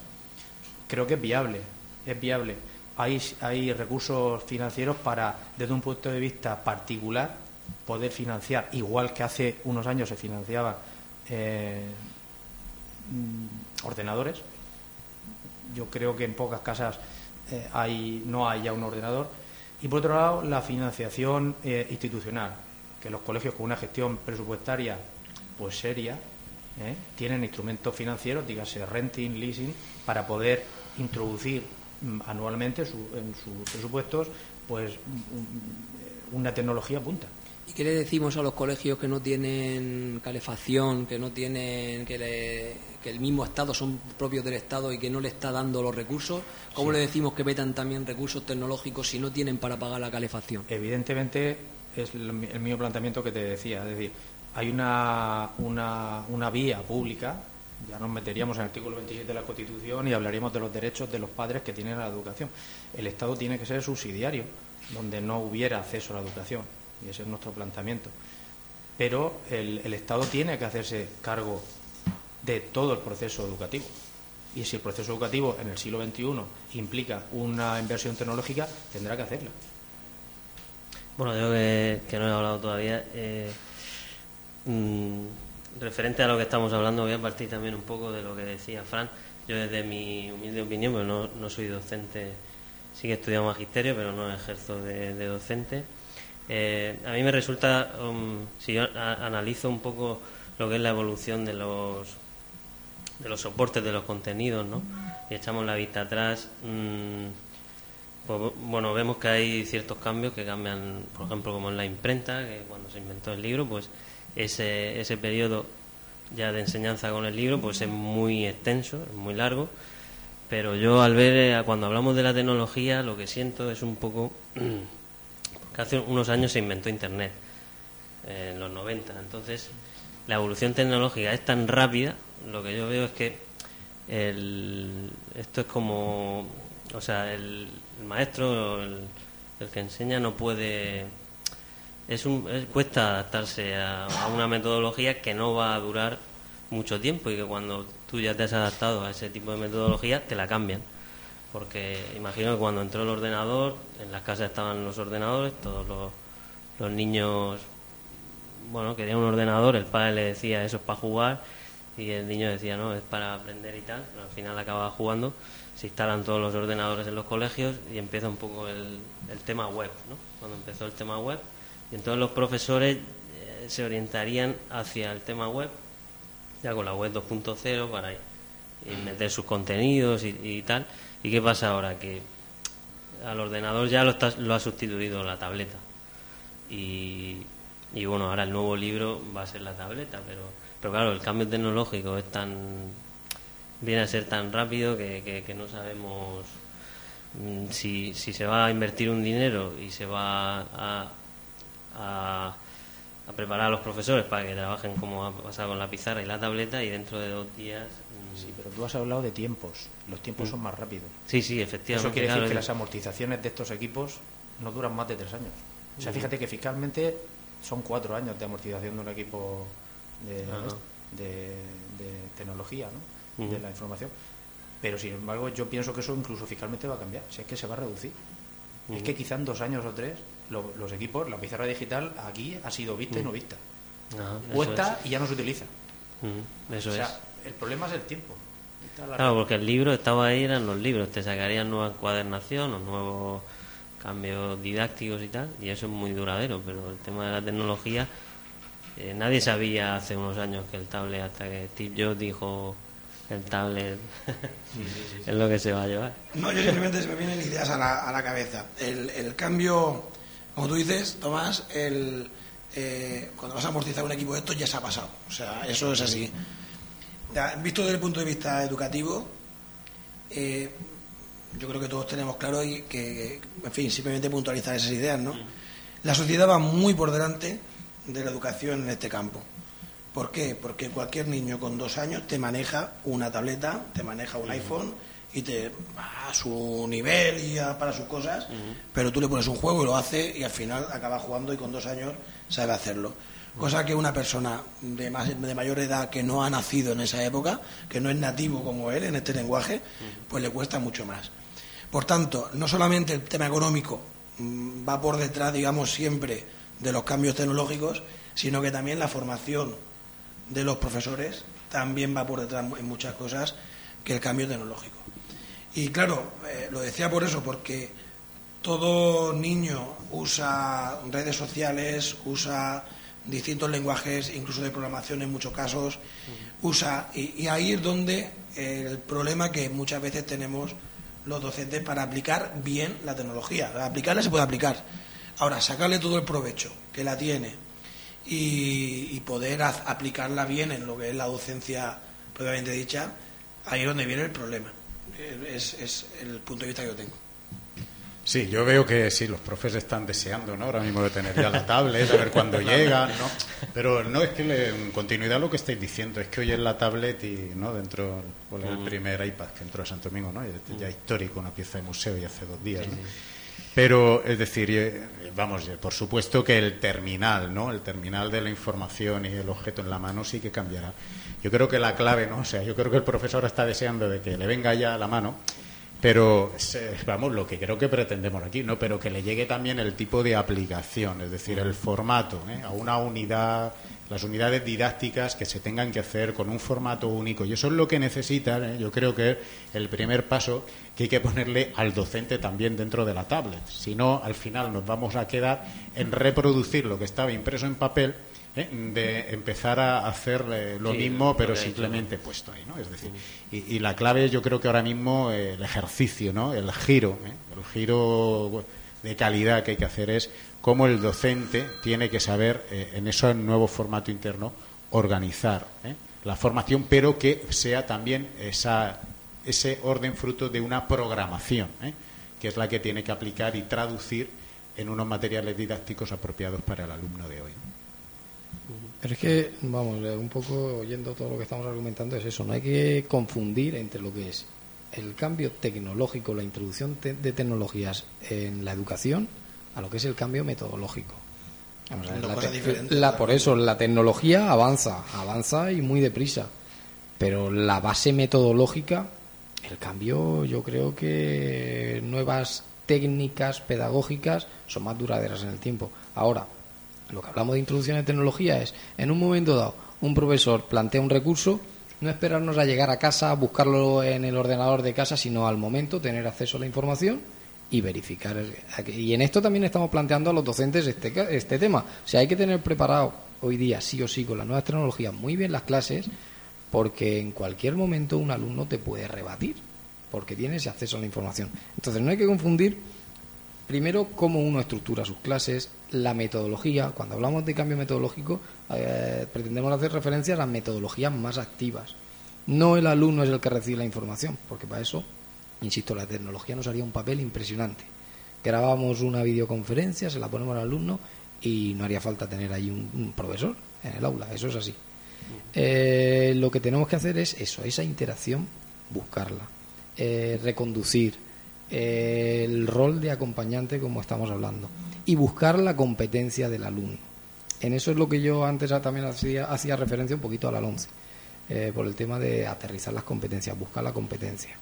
Creo que es viable, es viable. Hay, hay recursos financieros para, desde un punto de vista particular, poder financiar, igual que hace unos años se financiaban eh, ordenadores. Yo creo que en pocas casas eh, hay, no hay ya un ordenador. Y por otro lado, la financiación institucional, que los colegios con una gestión presupuestaria pues seria ¿eh? tienen instrumentos financieros, dígase renting, leasing, para poder introducir mm, anualmente su- en sus presupuestos pues un- una tecnología punta. ¿Y qué le decimos a los colegios que no tienen calefacción, que no tienen, que, le- que el mismo Estado son propios del Estado y que no le está dando los recursos? ¿Cómo Sí. le decimos que metan también recursos tecnológicos si no tienen para pagar la calefacción? Evidentemente es el, el mismo planteamiento que te decía, es decir, hay una, una, una vía pública, ya nos meteríamos en el artículo 27 de la Constitución y hablaríamos de los derechos de los padres que tienen a la educación. El Estado tiene que ser subsidiario, donde no hubiera acceso a la educación, y ese es nuestro planteamiento. Pero el, el Estado tiene que hacerse cargo de todo el proceso educativo. Y si el proceso educativo en el siglo XXI implica una inversión tecnológica, tendrá que hacerla. Bueno, yo que, que no he hablado todavía. eh, mm, referente a lo que estamos hablando, voy a partir también un poco de lo que decía Fran. Yo, desde mi humilde opinión, pues no, soy docente, sí que he estudiado magisterio, pero no ejerzo de, docente. Eh, a mí me resulta, um, si yo analizo un poco lo que es la evolución de los de los soportes de los contenidos, ¿no? Y echamos la vista atrás. mm, pues, bueno, vemos que hay ciertos cambios que cambian, por ejemplo, como en la imprenta, que cuando se inventó el libro, pues ese, ese periodo ya de enseñanza con el libro, pues es muy extenso, es muy largo. Pero yo al ver, eh, cuando hablamos de la tecnología, lo que siento es un poco que hace unos años se inventó Internet, en los 90. Entonces, la evolución tecnológica es tan rápida, lo que yo veo es que el- esto es como, o sea, el, maestro, el que enseña no puede, es un, es- cuesta adaptarse a, una metodología que no va a durar mucho tiempo y que cuando tú ya te has adaptado a ese tipo de metodología te la cambian. Porque imagino que cuando entró el ordenador, en las casas estaban los ordenadores, todos los, niños, bueno, querían un ordenador, el padre le decía eso es para jugar y el niño decía no, es para aprender y tal, pero al final acababa jugando, se instalan todos los ordenadores en los colegios y empieza un poco el, el tema web, ¿no? Cuando empezó el tema web entonces los profesores eh, se orientarían hacia el tema web, ya con la web 2.0 para y meter sus contenidos y, y tal. ¿Y qué pasa ahora? Que al ordenador ya lo, ha sustituido la tableta. Y, y bueno, ahora el nuevo libro va a ser la tableta, pero, pero claro, el cambio tecnológico es tan viene a ser tan rápido que no sabemos mm, si, si se va a invertir un dinero y se va a, a, a preparar a los profesores para que trabajen como ha pasado con la pizarra y la tableta y dentro de dos días mm, Sí, pero tú has hablado de tiempos. Los tiempos Mm. son más rápidos. Sí, sí, efectivamente, Eso quiere claro, decir que las amortizaciones de estos equipos no duran más de tres años. O sea, Ujú. fíjate que fiscalmente son cuatro años de amortización de un equipo de, Ajá. de, de tecnología, ¿no? De la información. Pero sin embargo, yo pienso que eso incluso fiscalmente va a cambiar. Si es que se va a reducir. Es que quizá en dos años o tres lo- los equipos, la pizarra digital aquí ha sido vista y no Ujú. vista. Puesta es. y ya no se utiliza. Ujú, eso o sea, es. el problema es el tiempo. Claro, porque el libro estaba ahí, eran los libros, te sacarían nueva encuadernación o nuevos cambios didácticos y tal, y eso es muy duradero, pero el tema de la tecnología, eh, nadie sabía hace unos años que el tablet, hasta que Steve Jobs dijo el tablet es lo que se va a llevar. No, yo simplemente se me vienen ideas a la, a la cabeza. El, el cambio, como tú dices, Tomás, el, eh, cuando vas a amortizar un equipo de estos ya se ha pasado. O sea, eso es así. Ya, visto desde el punto de vista educativo, eh, yo creo que todos tenemos claro y que, en fin, simplemente puntualizar esas ideas, ¿no? La sociedad va muy por delante de la educación en este campo. ¿Por qué? Porque cualquier niño con dos años te maneja una tableta, te maneja un iPhone y te a su nivel y para sus cosas, pero tú le pones un juego y lo hace y al final acaba jugando y con dos años sabe hacerlo. Cosa que una persona de, más, de mayor edad que no ha nacido en esa época, que no es nativo como él en este lenguaje, pues le cuesta mucho más. Por tanto, no solamente el tema económico mm, va por detrás, digamos, siempre de los cambios tecnológicos, sino que también la formación de los profesores también va por detrás en muchas cosas que el cambio tecnológico. Y claro, eh, lo decía por eso, porque todo niño usa redes sociales, usa distintos lenguajes, incluso de programación en muchos casos, usa, y, y ahí es donde el problema que muchas veces tenemos los docentes para aplicar bien la tecnología. Aplicarla se puede aplicar. Ahora, sacarle todo el provecho que la tiene y, y poder aplicarla bien en lo que es la docencia propiamente dicha, ahí es donde viene el problema. Es, es el punto de vista que yo tengo. Sí, yo veo que sí, los profes están deseando, ¿no? Ahora mismo de tener ya la tablet, a ver cuándo llega, ¿no? Pero no es que le, en continuidad lo que estáis diciendo es que hoy es la tablet y, ¿no? Dentro, ¿cuál es el Mm. primer iPad que entró a Santo Domingo, ¿no? Ya, ya Mm. histórico, una pieza de museo y hace dos días. Pero, es decir, eh, vamos, eh, por supuesto que el terminal, ¿no? El terminal de la información y el objeto en la mano sí que cambiará. Yo creo que la clave, ¿no? O sea, yo creo que el profesor está deseando de que le venga ya la mano, pero, vamos, lo que creo que pretendemos aquí, ¿no? Pero que le llegue también el tipo de aplicación, es decir, el formato, ¿eh? A una unidad, las unidades didácticas que se tengan que hacer con un formato único. Y eso es lo que necesitan, ¿eh? yo creo que es el primer paso que hay que ponerle al docente también dentro de la tablet. Si no, al final nos vamos a quedar en reproducir lo que estaba impreso en papel, ¿eh? de empezar a hacer eh, lo Sí, mismo, pero hecho, simplemente puesto ahí, ¿no? Es decir, y, y la clave yo creo que ahora mismo eh, el ejercicio, ¿no? El giro, el giro de calidad que hay que hacer es cómo el docente tiene que saber en ese nuevo formato interno organizar la formación, pero que sea también esa, ese orden fruto de una programación, que es la que tiene que aplicar y traducir en unos materiales didácticos apropiados para el alumno de hoy. Pero es que, vamos, eh, un poco oyendo todo lo que estamos argumentando es eso, no hay que confundir entre lo que es el cambio tecnológico, la introducción de tecnologías en la educación, a lo que es el cambio metodológico. Vamos, Son dos la te- la- por eso, la tecnología avanza, avanza y muy deprisa. Pero la base metodológica, el cambio, yo creo que nuevas técnicas pedagógicas son más duraderas en el tiempo. Ahora, lo que hablamos de introducción de tecnología es, en un momento dado, un profesor plantea un recurso, no esperarnos a llegar a casa, buscarlo en el ordenador de casa, sino al momento tener acceso a la información y verificar. Y en esto también estamos planteando a los docentes este, este tema. O sea, hay que tener preparado hoy día, sí o sí, con las nuevas tecnologías, muy bien las clases porque en cualquier momento un alumno te puede rebatir, porque tiene ese acceso a la información. Entonces no hay que confundir primero cómo uno estructura sus clases, la metodología. Cuando hablamos de cambio metodológico, eh, pretendemos hacer referencia a las metodologías más activas. No el alumno es el que recibe la información, porque para eso, insisto, la tecnología nos haría un papel impresionante. Grabamos una videoconferencia, se la ponemos al alumno y no haría falta tener ahí un, profesor en el aula, eso es así. Eh, lo que tenemos que hacer es eso, esa interacción, buscarla, eh, reconducir, el rol de acompañante como estamos hablando y buscar la competencia del alumno. En eso es lo que yo antes también hacía, hacía referencia un poquito a la 11, eh, por el tema de aterrizar las competencias, buscar la competencia.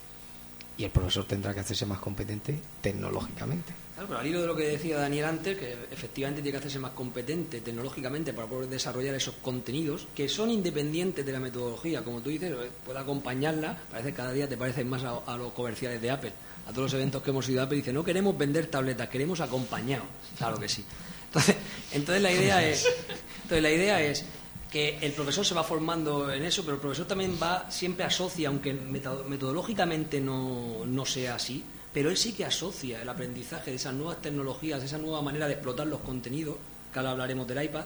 Y el profesor tendrá que hacerse más competente tecnológicamente. Claro, pero al hilo de lo que decía Daniel antes, que efectivamente tiene que hacerse más competente tecnológicamente para poder desarrollar esos contenidos que son independientes de la metodología, como tú dices, eh, puede acompañarla, parece cada día te parecen más a los comerciales de Apple a todos los eventos que hemos ido a Apple, dice, no queremos vender tabletas, queremos acompañado. Claro que sí. Entonces, entonces la idea es, entonces la idea es que el profesor se va formando en eso, pero el profesor también va, siempre asocia, aunque metodológicamente no, no sea así, pero él sí que asocia el aprendizaje de esas nuevas tecnologías, de esa nueva manera de explotar los contenidos, que ahora hablaremos del iPad,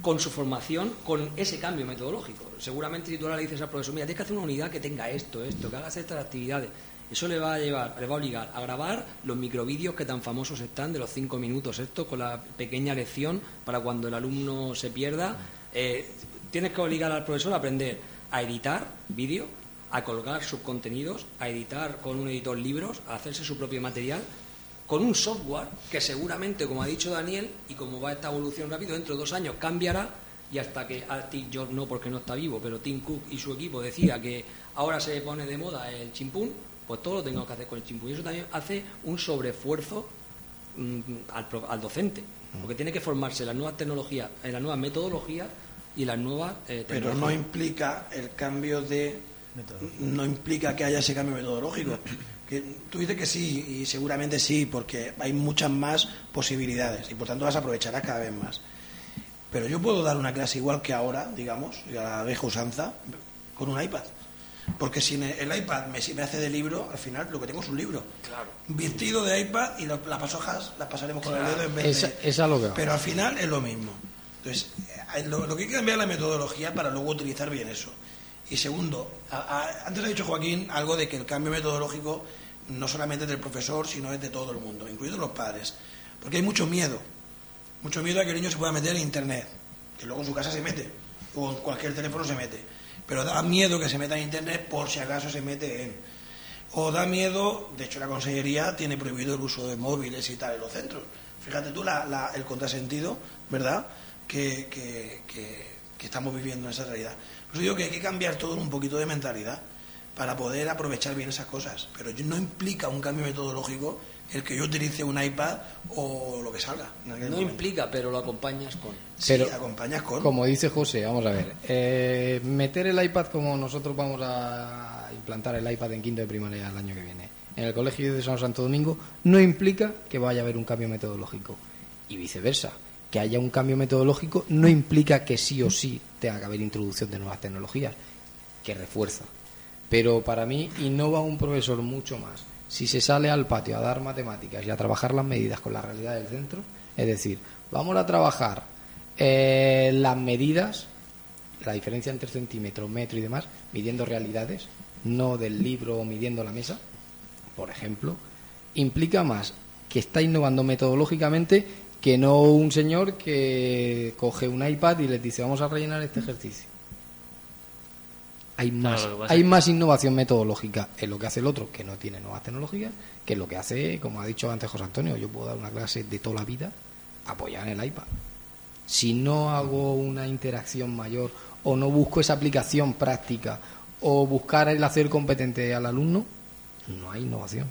con su formación, con ese cambio metodológico. Seguramente si tú ahora le dices al profesor, mira, tienes que hacer una unidad que tenga esto, esto, que hagas estas actividades, eso le va a llevar, le va a obligar a grabar los microvídeos que tan famosos están de los cinco minutos, esto con la pequeña lección para cuando el alumno se pierda. Eh, tienes que obligar al profesor a aprender a editar vídeo, a colgar sus contenidos, a editar con un editor libros, a hacerse su propio material, con un software que seguramente, como ha dicho Daniel, y como va esta evolución rápido, dentro de dos años cambiará y hasta que Tim George no porque no está vivo, pero Tim Cook y su equipo decida que ahora se pone de moda el chimpún, pues todo lo tengo que hacer con el chimpú. Y eso también hace un sobreesfuerzo mm, al, docente, porque tiene que formarse en las nuevas tecnologías, en las nuevas metodologías y las nuevas eh, Pero no implica el cambio de... No implica que haya ese cambio metodológico. Que tú dices que sí, y seguramente sí, porque hay muchas más posibilidades y por tanto las aprovecharás cada vez más. Pero yo puedo dar una clase igual que ahora, digamos, y a la vieja usanza, con un iPad. Porque si el iPad me, me hace de libro, al final lo que tengo es un libro. Claro. Virtido de iPad y las pasojas las pasaremos con el dedo en vez de... Pero al final es lo mismo. Entonces, eh, lo, que hay que cambiar es la metodología para luego utilizar bien eso. Y segundo, antes ha dicho Joaquín algo de que el cambio metodológico no solamente es del profesor, sino es de todo el mundo, incluidos los padres. Porque hay mucho miedo. Mucho miedo a que el niño se pueda meter en Internet, que luego en su casa se mete, o en cualquier teléfono se mete pero da miedo que se meta en Internet por si acaso se mete en... O da miedo, de hecho la Consellería tiene prohibido el uso de móviles y tal en los centros. Fíjate tú la, el contrasentido, ¿verdad?, que, que, que, estamos viviendo en esa realidad. Por digo que hay que cambiar todo un poquito de mentalidad para poder aprovechar bien esas cosas. Pero no implica un cambio metodológico el que yo utilice un iPad o lo que salga. No implica, pero lo acompañas con. Pero, sí, acompañas con. Como dice José, vamos a ver. Eh, meter el iPad como nosotros vamos a implantar el iPad en quinto de primaria el año que viene en el colegio de San Santo Domingo no implica que vaya a haber un cambio metodológico. Y viceversa. Que haya un cambio metodológico no implica que sí o sí tenga que haber introducción de nuevas tecnologías, que refuerza. Pero para mí innova un profesor mucho más si se sale al patio a dar matemáticas y a trabajar las medidas con la realidad del centro, es decir, vamos a trabajar eh, las medidas, la diferencia entre centímetro, metro y demás, midiendo realidades, no del libro o midiendo la mesa, por ejemplo, implica más que está innovando metodológicamente que no un señor que coge un iPad y les dice vamos a rellenar este ejercicio hay más, hay más innovación metodológica en lo que hace el otro, que no tiene nuevas tecnologías, que en lo que hace, como ha dicho antes José Antonio, yo puedo dar una clase de toda la vida apoyada en el iPad. Si no hago una interacción mayor o no busco esa aplicación práctica o buscar el hacer competente al alumno, no hay innovación.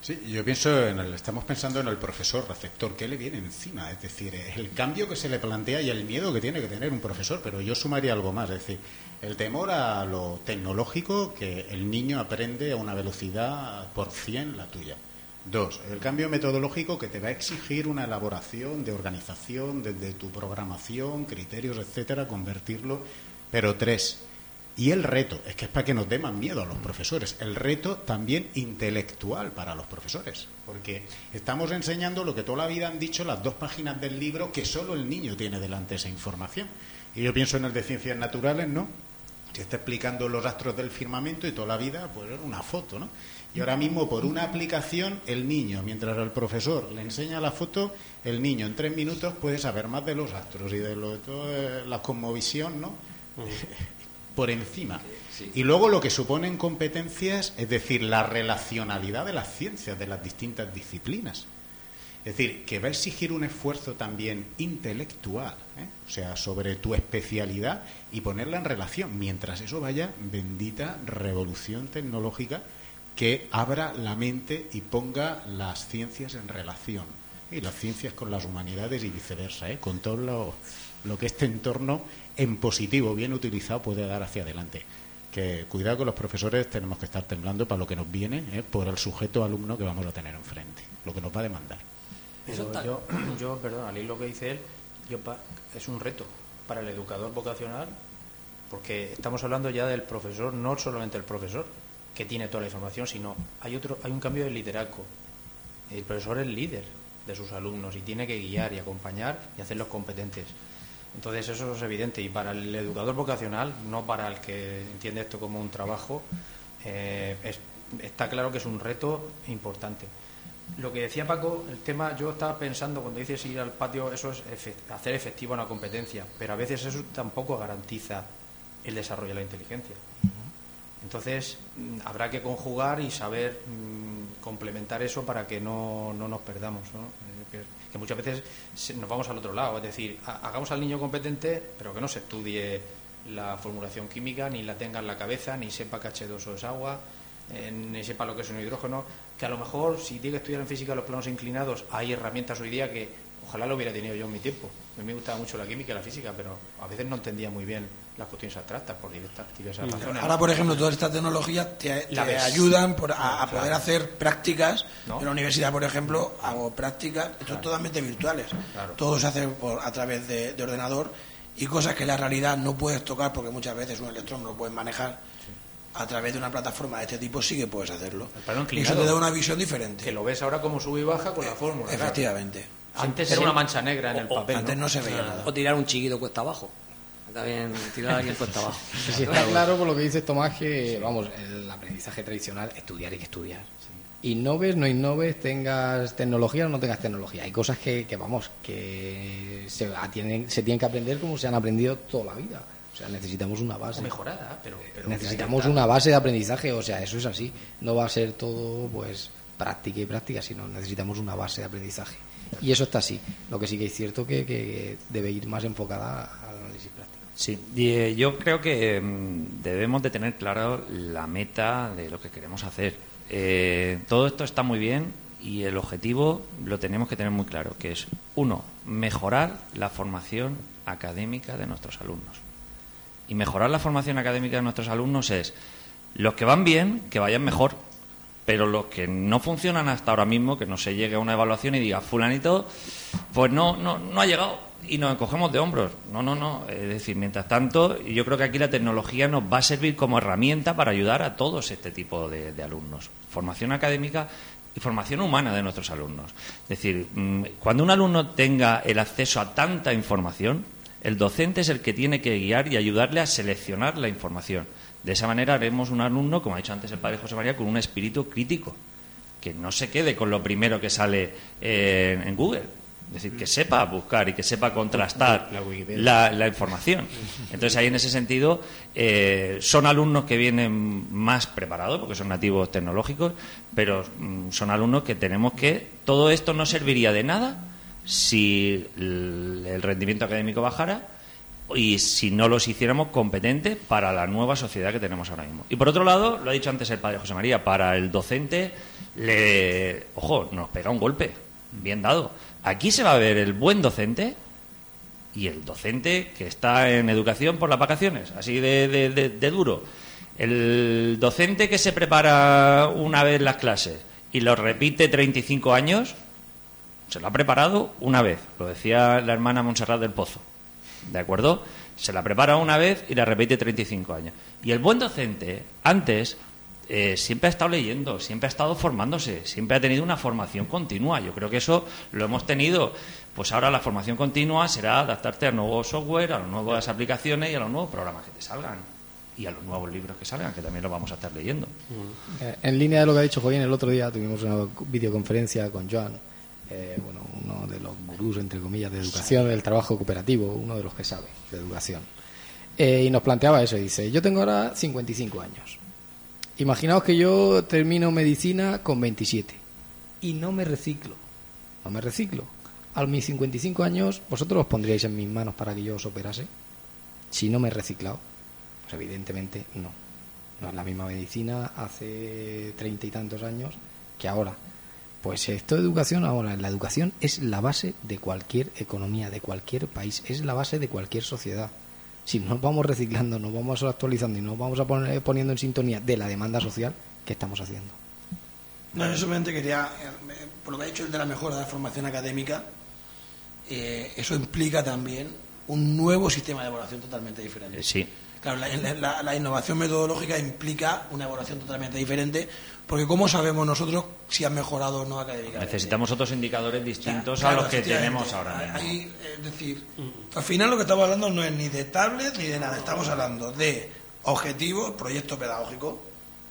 Sí, yo pienso, en el, estamos pensando en el profesor receptor, ¿qué le viene encima? Es decir, el cambio que se le plantea y el miedo que tiene que tener un profesor, pero yo sumaría algo más, es decir, el temor a lo tecnológico, que el niño aprende a una velocidad por 100 la tuya. Dos, el cambio metodológico que te va a exigir una elaboración de organización, desde tu programación, criterios, etcétera, convertirlo. Pero tres, Y el reto, es que es para que nos dé miedo a los profesores, el reto también intelectual para los profesores, porque estamos enseñando lo que toda la vida han dicho las dos páginas del libro, que solo el niño tiene delante esa información. Y yo pienso en el de ciencias naturales, ¿no? Se está explicando los rastros del firmamento y toda la vida, pues una foto, ¿no? Y ahora mismo, por una aplicación, el niño, mientras el profesor le enseña la foto, el niño en tres minutos puede saber más de los astros y de, lo, de toda la cosmovisión, ¿no? por encima. Y luego lo que suponen competencias, es decir, la relacionalidad de las ciencias, de las distintas disciplinas. Es decir, que va a exigir un esfuerzo también intelectual, ¿eh? o sea, sobre tu especialidad y ponerla en relación. Mientras eso vaya, bendita revolución tecnológica que abra la mente y ponga las ciencias en relación. Y las ciencias con las humanidades y viceversa, ¿eh? con todo lo, que este entorno en positivo, bien utilizado, puede dar hacia adelante. Que cuidado con los profesores, tenemos que estar temblando para lo que nos viene, ¿eh? por el sujeto alumno que vamos a tener enfrente, lo que nos va a demandar. Yo, yo, perdón, al lo que dice él, yo es un reto para el educador vocacional, porque estamos hablando ya del profesor, no solamente el profesor, que tiene toda la información, sino hay otro, hay un cambio de liderazgo. El profesor es líder de sus alumnos y tiene que guiar y acompañar y hacerlos competentes. Entonces eso es evidente y para el educador vocacional, no para el que entiende esto como un trabajo, eh, está claro que es un reto importante. Lo que decía Paco, el tema, yo estaba pensando cuando dices ir al patio, eso es hacer efectiva una competencia, pero a veces eso tampoco garantiza el desarrollo de la inteligencia. Entonces mm, habrá que conjugar y saber mm, complementar eso para que no, no nos perdamos. ¿no? Eh, que muchas veces nos vamos al otro lado, es decir, hagamos al niño competente, pero que no se estudie la formulación química, ni la tenga en la cabeza, ni sepa que H2O es agua, eh, ni sepa lo que es un hidrógeno, que a lo mejor si tiene que estudiar en física los planos inclinados, hay herramientas hoy día que ojalá lo hubiera tenido yo en mi tiempo. A mí me gustaba mucho la química y la física, pero a veces no entendía muy bien las cuestiones abstractas por diversas, mm. razones. Ahora, por ejemplo, todas estas tecnologías te, ayudan a, poder hacer prácticas. En la universidad, por ejemplo, hago prácticas, son totalmente virtuales. Todo se hace a través de, ordenador y cosas que en la realidad no puedes tocar porque muchas veces un electrón no lo puedes manejar. A través de una plataforma de este tipo sí que puedes hacerlo. Y eso te da una visión diferente. Que lo ves ahora como sube y baja con la fórmula. Efectivamente. Antes era una mancha negra en el papel. Antes no, se veía nada. O tirar un chiquito cuesta abajo. Está bien tirar aquí cuesta abajo. está claro por lo que dice Tomás que, vamos, el aprendizaje tradicional, estudiar y que estudiar. Innoves, no innoves, tengas tecnología o no tengas tecnología. Hay cosas que, que vamos, que se, tienen, se tienen que aprender como se han aprendido toda la vida. O sea, necesitamos una base. mejorada, pero, pero necesitamos una base de aprendizaje. O sea, eso es así. No va a ser todo, pues, práctica y práctica, sino necesitamos una base de aprendizaje. Y eso está así. Lo que sí que es cierto que, que debe ir más enfocada al análisis práctico. Sí, eh, yo creo que mm, debemos de tener claro la meta de lo que queremos hacer. Eh, todo esto está muy bien y el objetivo lo tenemos que tener muy claro, que es, uno, mejorar la formación académica de nuestros alumnos. Y mejorar la formación académica de nuestros alumnos es, los que van bien, que vayan mejor, pero los que no funcionan hasta ahora mismo, que no se llegue a una evaluación y diga, fulanito, pues no, no, no ha llegado y nos encogemos de hombros. No, no, no. Es decir, mientras tanto, yo creo que aquí la tecnología nos va a servir como herramienta para ayudar a todos este tipo de, alumnos. Formación académica y formación humana de nuestros alumnos. Es decir, mm, cuando un alumno tenga el acceso a tanta información, el docente es el que tiene que guiar y ayudarle a seleccionar la información. De esa manera haremos un alumno, como ha dicho antes el padre José María, con un espíritu crítico, que no se quede con lo primero que sale eh, en Google. Es decir, que sepa buscar y que sepa contrastar la, información. Entonces, ahí en ese sentido, eh, son alumnos que vienen más preparados, porque son nativos tecnológicos, pero mm, son alumnos que tenemos que. Todo esto no serviría de nada si el rendimiento académico bajara y si no los hiciéramos competentes para la nueva sociedad que tenemos ahora mismo. Y por otro lado, lo ha dicho antes el padre José María, para el docente, le, ojo, nos pega un golpe, bien dado. Aquí se va a ver el buen docente y el docente que está en educación por las vacaciones, así de, de duro. El docente que se prepara una vez las clases y lo repite 35 años, se lo ha preparado una vez, lo decía la hermana Montserrat del Pozo. ¿De acuerdo? Se la prepara una vez y la repite 35 años. Y el buen docente, antes, eh, siempre ha estado leyendo, siempre ha estado formándose, siempre ha tenido una formación continua. Yo creo que eso lo hemos tenido. Pues ahora la formación continua será adaptarte al nuevo software, a las nuevas aplicaciones y a los nuevos programas que te salgan. Y a los nuevos libros que salgan, que también los vamos a estar leyendo. Eh, En línea de lo que ha dicho Joaquín, el otro día tuvimos una videoconferencia con Joan, eh, bueno, uno de los gurús, entre comillas, de educación, del trabajo cooperativo, uno de los que sabe de educación. Eh, y nos planteaba eso, dice, yo tengo ahora 55 años. Imaginaos que yo termino medicina con 27 y no me reciclo. No me reciclo. A mis 55 años, ¿vosotros os pondríais en mis manos para que yo os operase? Si no me he reciclado. Pues evidentemente no. No es la misma medicina hace treinta y tantos años que ahora. Pues esto de educación ahora, la educación es la base de cualquier economía, de cualquier país, es la base de cualquier sociedad. Si nos vamos reciclando, nos vamos actualizando y nos vamos a poner, poniendo en sintonía de la demanda social, ¿qué estamos haciendo? No, yo solamente quería, eh, por lo que ha dicho el de la mejora de la formación académica, eh, eso implica también un nuevo sistema de evaluación totalmente diferente. Eh, sí. Claro, la, la- la innovación metodológica implica una evaluación totalmente diferente, porque ¿cómo sabemos nosotros si han mejorado o no académicamente? Necesitamos otros indicadores distintos Claro, a los que tenemos ahora mismo. Ahí, es decir, al final lo que estamos hablando no es ni de tablet ni de nada, estamos hablando de objetivos, proyecto pedagógico,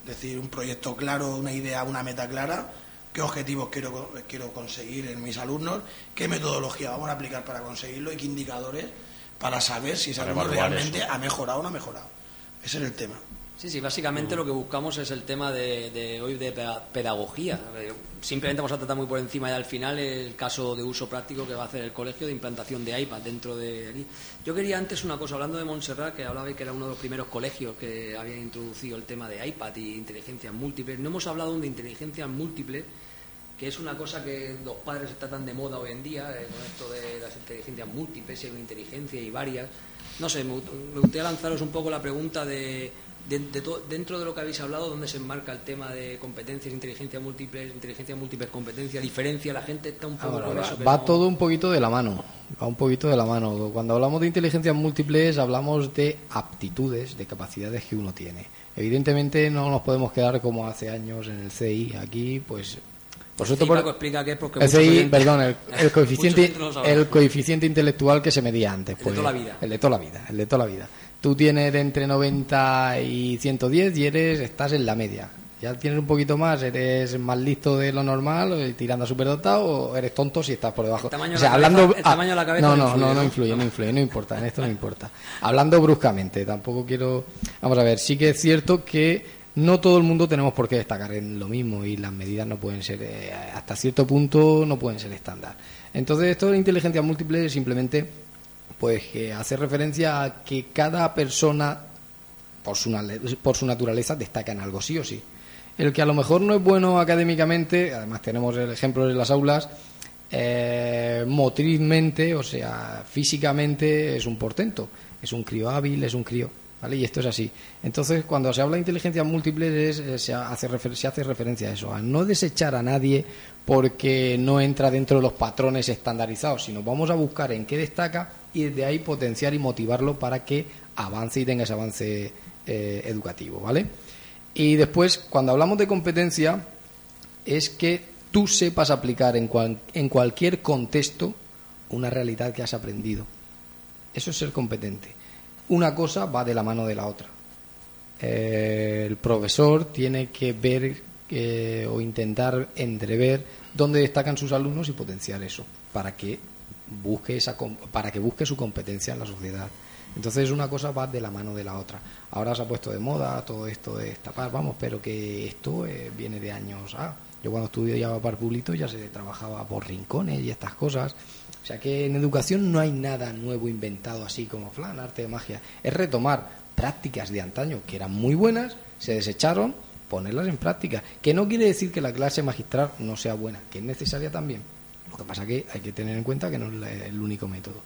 es decir, un proyecto claro, una idea, una meta clara, qué objetivos quiero, quiero conseguir en mis alumnos, qué metodología vamos a aplicar para conseguirlo y qué indicadores para saber si ese alumno realmente eso. ha mejorado o no ha mejorado. Ese es el tema. Sí, sí, básicamente lo que buscamos es el tema de, de hoy de peda- pedagogía. Simplemente vamos a tratar muy por encima y al final el caso de uso práctico que va a hacer el colegio de implantación de iPad dentro de aquí. Yo quería antes una cosa, hablando de Montserrat, que hablaba que era uno de los primeros colegios que habían introducido el tema de iPad y inteligencias múltiples. No hemos hablado aún de inteligencias múltiples, que es una cosa que los padres está tan de moda hoy en día, eh, con esto de las inteligencias múltiples, una inteligencia y varias. No sé, me gustaría lanzaros un poco la pregunta de, de- de to- dentro de lo que habéis hablado, ¿dónde se enmarca el tema de competencias, inteligencia múltiples, inteligencia múltiples, competencia, diferencia? La gente está un poco Ahora, con va, eso. va no- todo un poquito de la mano, va un poquito de la mano. Cuando hablamos de inteligencias múltiples hablamos de aptitudes, de capacidades que uno tiene. Evidentemente no nos podemos quedar como hace años en el CI. Aquí, pues, vosotros Sí, por- Paco, explica qué es porque el perdón, el, el coeficiente, el intelectual que se medía antes. de Pues, toda la vida. El de toda la vida, el de toda la vida. Tú tienes de entre 90 y 110 y eres, estás en la media. Ya tienes un poquito más, eres más listo de lo normal, eh, tirando a superdotado, o eres tonto si estás por debajo. El tamaño o de la cabeza- el tamaño de la cabeza no, no no, influye, no, no ¿no? influye, no influye, no importa, en esto no importa. Hablando bruscamente, tampoco quiero, vamos a ver, sí que es cierto que no todo el mundo tenemos por qué destacar en lo mismo y las medidas no pueden ser, eh, hasta cierto punto, no pueden ser estándar. Entonces, esto de inteligencia múltiple es simplemente, pues, que hace referencia a que cada persona, por su, por su naturaleza, destaca en algo, sí o sí. El que a lo mejor no es bueno académicamente, además tenemos el ejemplo en las aulas, eh, motrizmente, o sea, físicamente es un portento, es un crío hábil, es un crío, ¿vale? Y esto es así. Entonces, cuando se habla de inteligencia múltiple, es, eh, se, hace se hace referencia a eso, a no desechar a nadie porque no entra dentro de los patrones estandarizados, sino vamos a buscar en qué destaca y desde ahí potenciar y motivarlo para que avance y tenga ese avance eh, educativo, ¿vale? Y después, cuando hablamos de competencia, es que tú sepas aplicar en, cual- en cualquier contexto una realidad que has aprendido. Eso es ser competente. Una cosa va de la mano de la otra. Eh, el profesor tiene que ver eh, o intentar entrever dónde destacan sus alumnos y potenciar eso para que busque esa para que busque su competencia en la sociedad. Entonces una cosa va de la mano de la otra. Ahora se ha puesto de moda todo esto de estapar, vamos, pero que esto eh, viene de años. Ah, yo cuando estudiaba para público ya se trabajaba por rincones y estas cosas. Sea que en educación no hay nada nuevo inventado así como flan, arte de magia. Es retomar prácticas de antaño que eran muy buenas, se desecharon, ponerlas en práctica. Que no quiere decir que la clase magistral no sea buena, que es necesaria también. Lo que pasa que hay que tener en cuenta que no es el único método.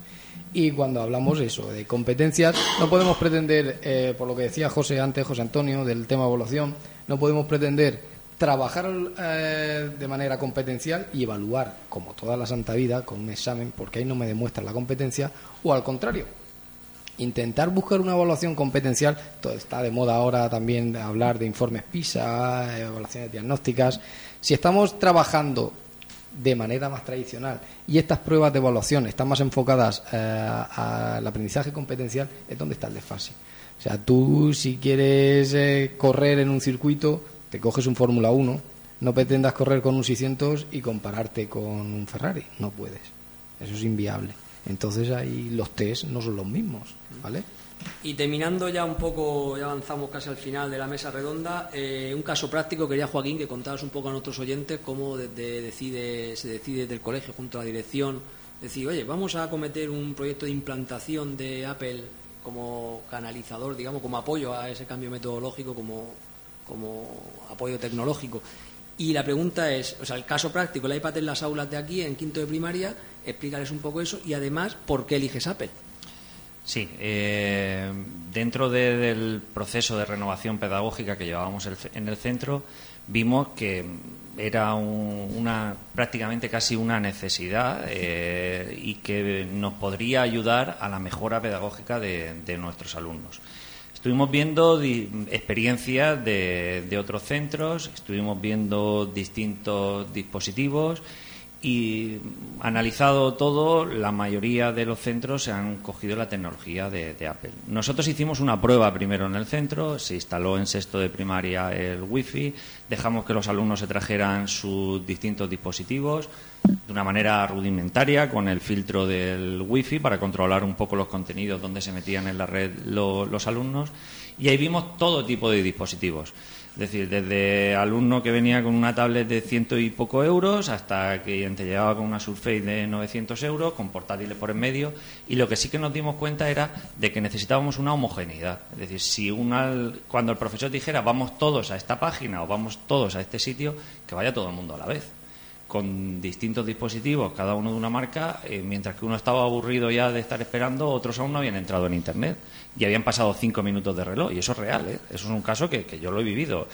Y cuando hablamos eso de competencias, no podemos pretender, eh, por lo que decía José antes, José Antonio, del tema evaluación, no podemos pretender trabajar eh, de manera competencial y evaluar, como toda la santa vida, con un examen, porque ahí no me demuestra la competencia, o al contrario, intentar buscar una evaluación competencial, está de moda ahora también hablar de informes PISA, evaluaciones diagnósticas. Si estamos trabajando de manera más tradicional y estas pruebas de evaluación están más enfocadas eh, al aprendizaje competencial, es donde está el desfase. O sea, tú si quieres eh, correr en un circuito, te coges un Fórmula 1, no pretendas correr con un 600 y compararte con un Ferrari, no puedes. Eso es inviable. Entonces ahí los test no son los mismos, ¿vale? Y terminando ya un poco, ya avanzamos casi al final de la mesa redonda, eh, un caso práctico quería Joaquín que contaras un poco a nuestros oyentes cómo decide, se decide del colegio junto a la dirección decir, oye, vamos a cometer un proyecto de implantación de Apple como canalizador, digamos, como apoyo a ese cambio metodológico, como, como apoyo tecnológico. Y la pregunta es, o sea, el caso práctico, el iPad en las aulas de aquí, en quinto de primaria, explícales un poco eso y además, ¿por qué eliges Apple? Sí, eh, dentro del proceso de renovación pedagógica que llevábamos en el centro, vimos que era una prácticamente casi una necesidad eh, y que nos podría ayudar a la mejora pedagógica de, nuestros alumnos. Estuvimos viendo experiencias de otros centros, estuvimos viendo distintos dispositivos y analizado todo, la mayoría de los centros se han cogido la tecnología de, Apple. Nosotros hicimos una prueba primero en el centro, se instaló en sexto de primaria el Wi-Fi, dejamos que los alumnos se trajeran sus distintos dispositivos de una manera rudimentaria con el filtro del Wi-Fi para controlar un poco los contenidos donde se metían en la red los alumnos y ahí vimos todo tipo de dispositivos es decir, desde alumno que venía con una tablet de ciento y poco euros hasta que te llegaba con una Surface de 900 euros, con portátiles por en medio. Y lo que sí que nos dimos cuenta era de que necesitábamos una homogeneidad. Es decir, si una, cuando el profesor dijera vamos todos a esta página o vamos todos a este sitio, que vaya todo el mundo a la vez con distintos dispositivos, cada uno de una marca, eh, mientras que uno estaba aburrido ya de estar esperando, otros aún no habían entrado en Internet y habían pasado cinco minutos de reloj. Y eso es real, ¿eh? eso es un caso que, yo lo he vivido.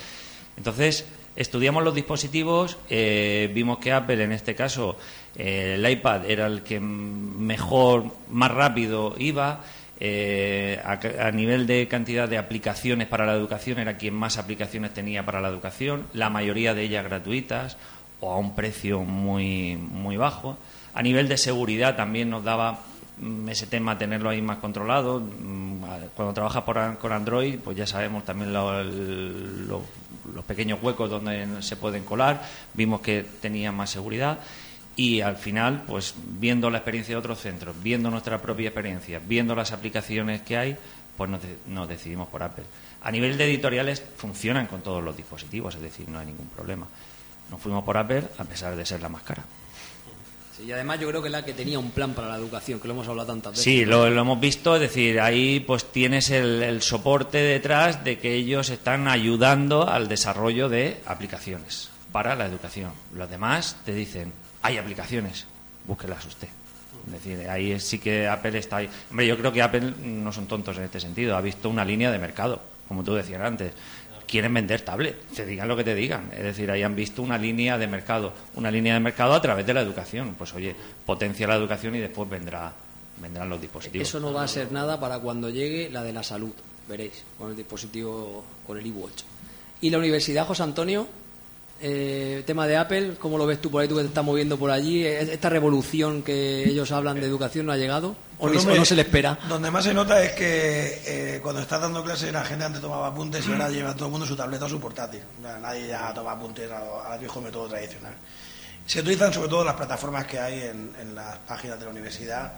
Entonces, estudiamos los dispositivos, eh, vimos que Apple, en este caso, el iPad era el que mejor, más rápido iba. a, a, nivel de cantidad de aplicaciones para la educación, era quien más aplicaciones tenía para la educación, la mayoría de ellas gratuitas o a un precio muy, muy bajo. A nivel de seguridad también nos daba mm, ese tema tenerlo ahí más controlado. Mm, cuando trabajas con Android, pues ya sabemos también los pequeños huecos donde se pueden colar. Vimos que tenía más seguridad y al final, pues viendo la experiencia de otros centros, viendo nuestra propia experiencia, viendo las aplicaciones que hay, pues nos, nos decidimos por Apple. A nivel de editoriales funcionan con todos los dispositivos, es decir, no hay ningún problema. Nos fuimos por Apple a pesar de ser la más cara. y además yo creo que es la que tenía un plan para la educación, que lo hemos hablado tantas veces. Sí, lo, hemos visto, es decir, ahí pues tienes el, soporte detrás de que ellos están ayudando al desarrollo de aplicaciones para la educación. Los demás te dicen, hay aplicaciones, búsquelas usted. Es decir, ahí sí que Apple está ahí. Hombre, yo creo que Apple no son tontos en este sentido, ha visto una línea de mercado, como tú decías antes quieren vender tablet, te digan lo que te digan. Es decir, ahí han visto una línea de mercado, una línea de mercado a través de la educación. Pues oye, potencia la educación y después vendrá, vendrán los dispositivos. Eso no va a ser nada para cuando llegue la de la salud, veréis, con el dispositivo, con el iWatch. ¿Y la Universidad José Antonio? Eh, tema de Apple, ¿cómo lo ves tú por ahí, tú que te estás moviendo por allí? ¿Esta revolución que ellos hablan de educación no ha llegado? ¿O, pues no se le espera? Donde más se nota es que eh, cuando estás dando clases la gente antes tomaba apuntes y ahora lleva todo el mundo su tableta o su portátil. Nadie ya toma apuntes al viejo método tradicional. Se utilizan sobre todo las plataformas que hay en, en las páginas de la universidad,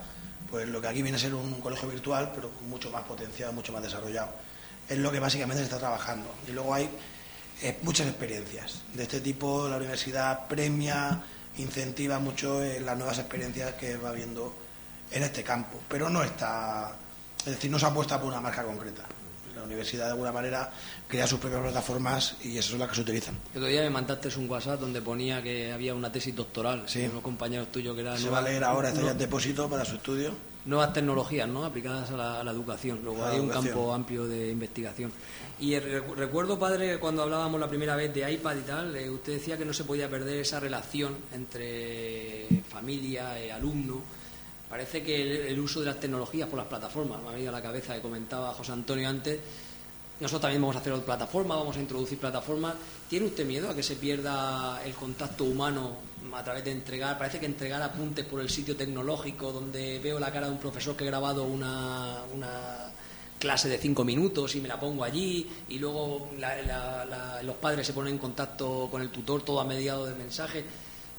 pues lo que aquí viene a ser un colegio virtual, pero mucho más potenciado, mucho más desarrollado. Es lo que básicamente se está trabajando. Y luego hay muchas experiencias de este tipo. La universidad premia, incentiva mucho eh, las nuevas experiencias que va viendo en este campo, pero no está, es decir, no se apuesta por una marca concreta. La universidad de alguna manera crea sus propias plataformas y esas son las que se utilizan. El otro día me mandaste un WhatsApp donde ponía que había una tesis doctoral sí. unos compañeros tuyos que era... Se va a leer ahora, está ya en depósito para su estudio. Nuevas tecnologías ¿no? aplicadas a la, educación. Luego hay un campo amplio de investigación. Y recuerdo, padre, cuando hablábamos la primera vez de iPad y tal, eh, usted decía que no se podía perder esa relación entre familia y alumno parece que el, el uso de las tecnologías por las plataformas, me ha venido a la cabeza que comentaba José Antonio antes, nosotros también vamos a hacer plataformas, vamos a introducir plataformas. ¿Tiene usted miedo a que se pierda el contacto humano a través de entregar? Parece que entregar apuntes por el sitio tecnológico, donde veo la cara de un profesor que ha grabado una, una clase de cinco minutos y me la pongo allí, y luego la- la- la- los padres se ponen en contacto con el tutor todo a mediado del mensaje.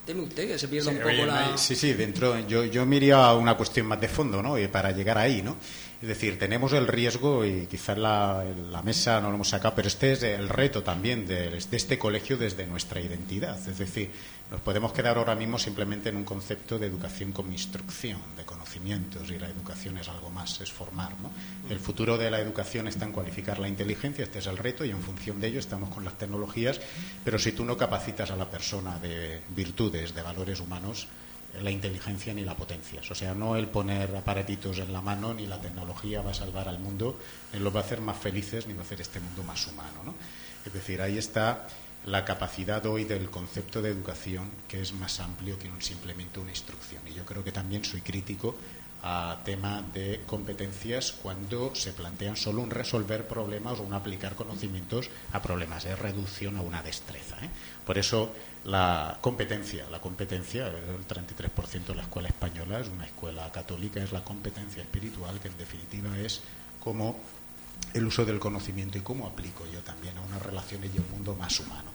¿Teme usted que se pierda Sí, un poco oye, la.? sí, sí, dentro, yo, yo me iría a una cuestión más de fondo, ¿no? Y para llegar ahí, ¿no? Es decir, tenemos el riesgo, y quizás la, mesa no lo hemos sacado, pero este es el reto también de, este colegio desde nuestra identidad. Es decir, nos podemos quedar ahora mismo simplemente en un concepto de educación como instrucción, de conocimientos, y la educación es algo más, es formar. El futuro de la educación está en cualificar la inteligencia, este es el reto, y en función de ello estamos con las tecnologías, pero si tú no capacitas a la persona de virtudes, de valores humanos, la inteligencia ni la potencias. O sea, no el poner aparatitos en la mano ni la tecnología va a salvar al mundo, ni los va a hacer más felices ni va a hacer este mundo más humano. ¿no? Es decir, ahí está la capacidad hoy del concepto de educación que es más amplio que simplemente una instrucción. Y yo creo que también soy crítico a tema de competencias cuando se plantean solo un resolver problemas o un aplicar conocimientos a problemas, es reducción a una destreza. ¿eh? Por eso la competencia, la competencia, el 33% de la escuela española es una escuela católica, es la competencia espiritual que en definitiva es como el uso del conocimiento y cómo aplico yo también a unas relaciones y a un mundo más humano.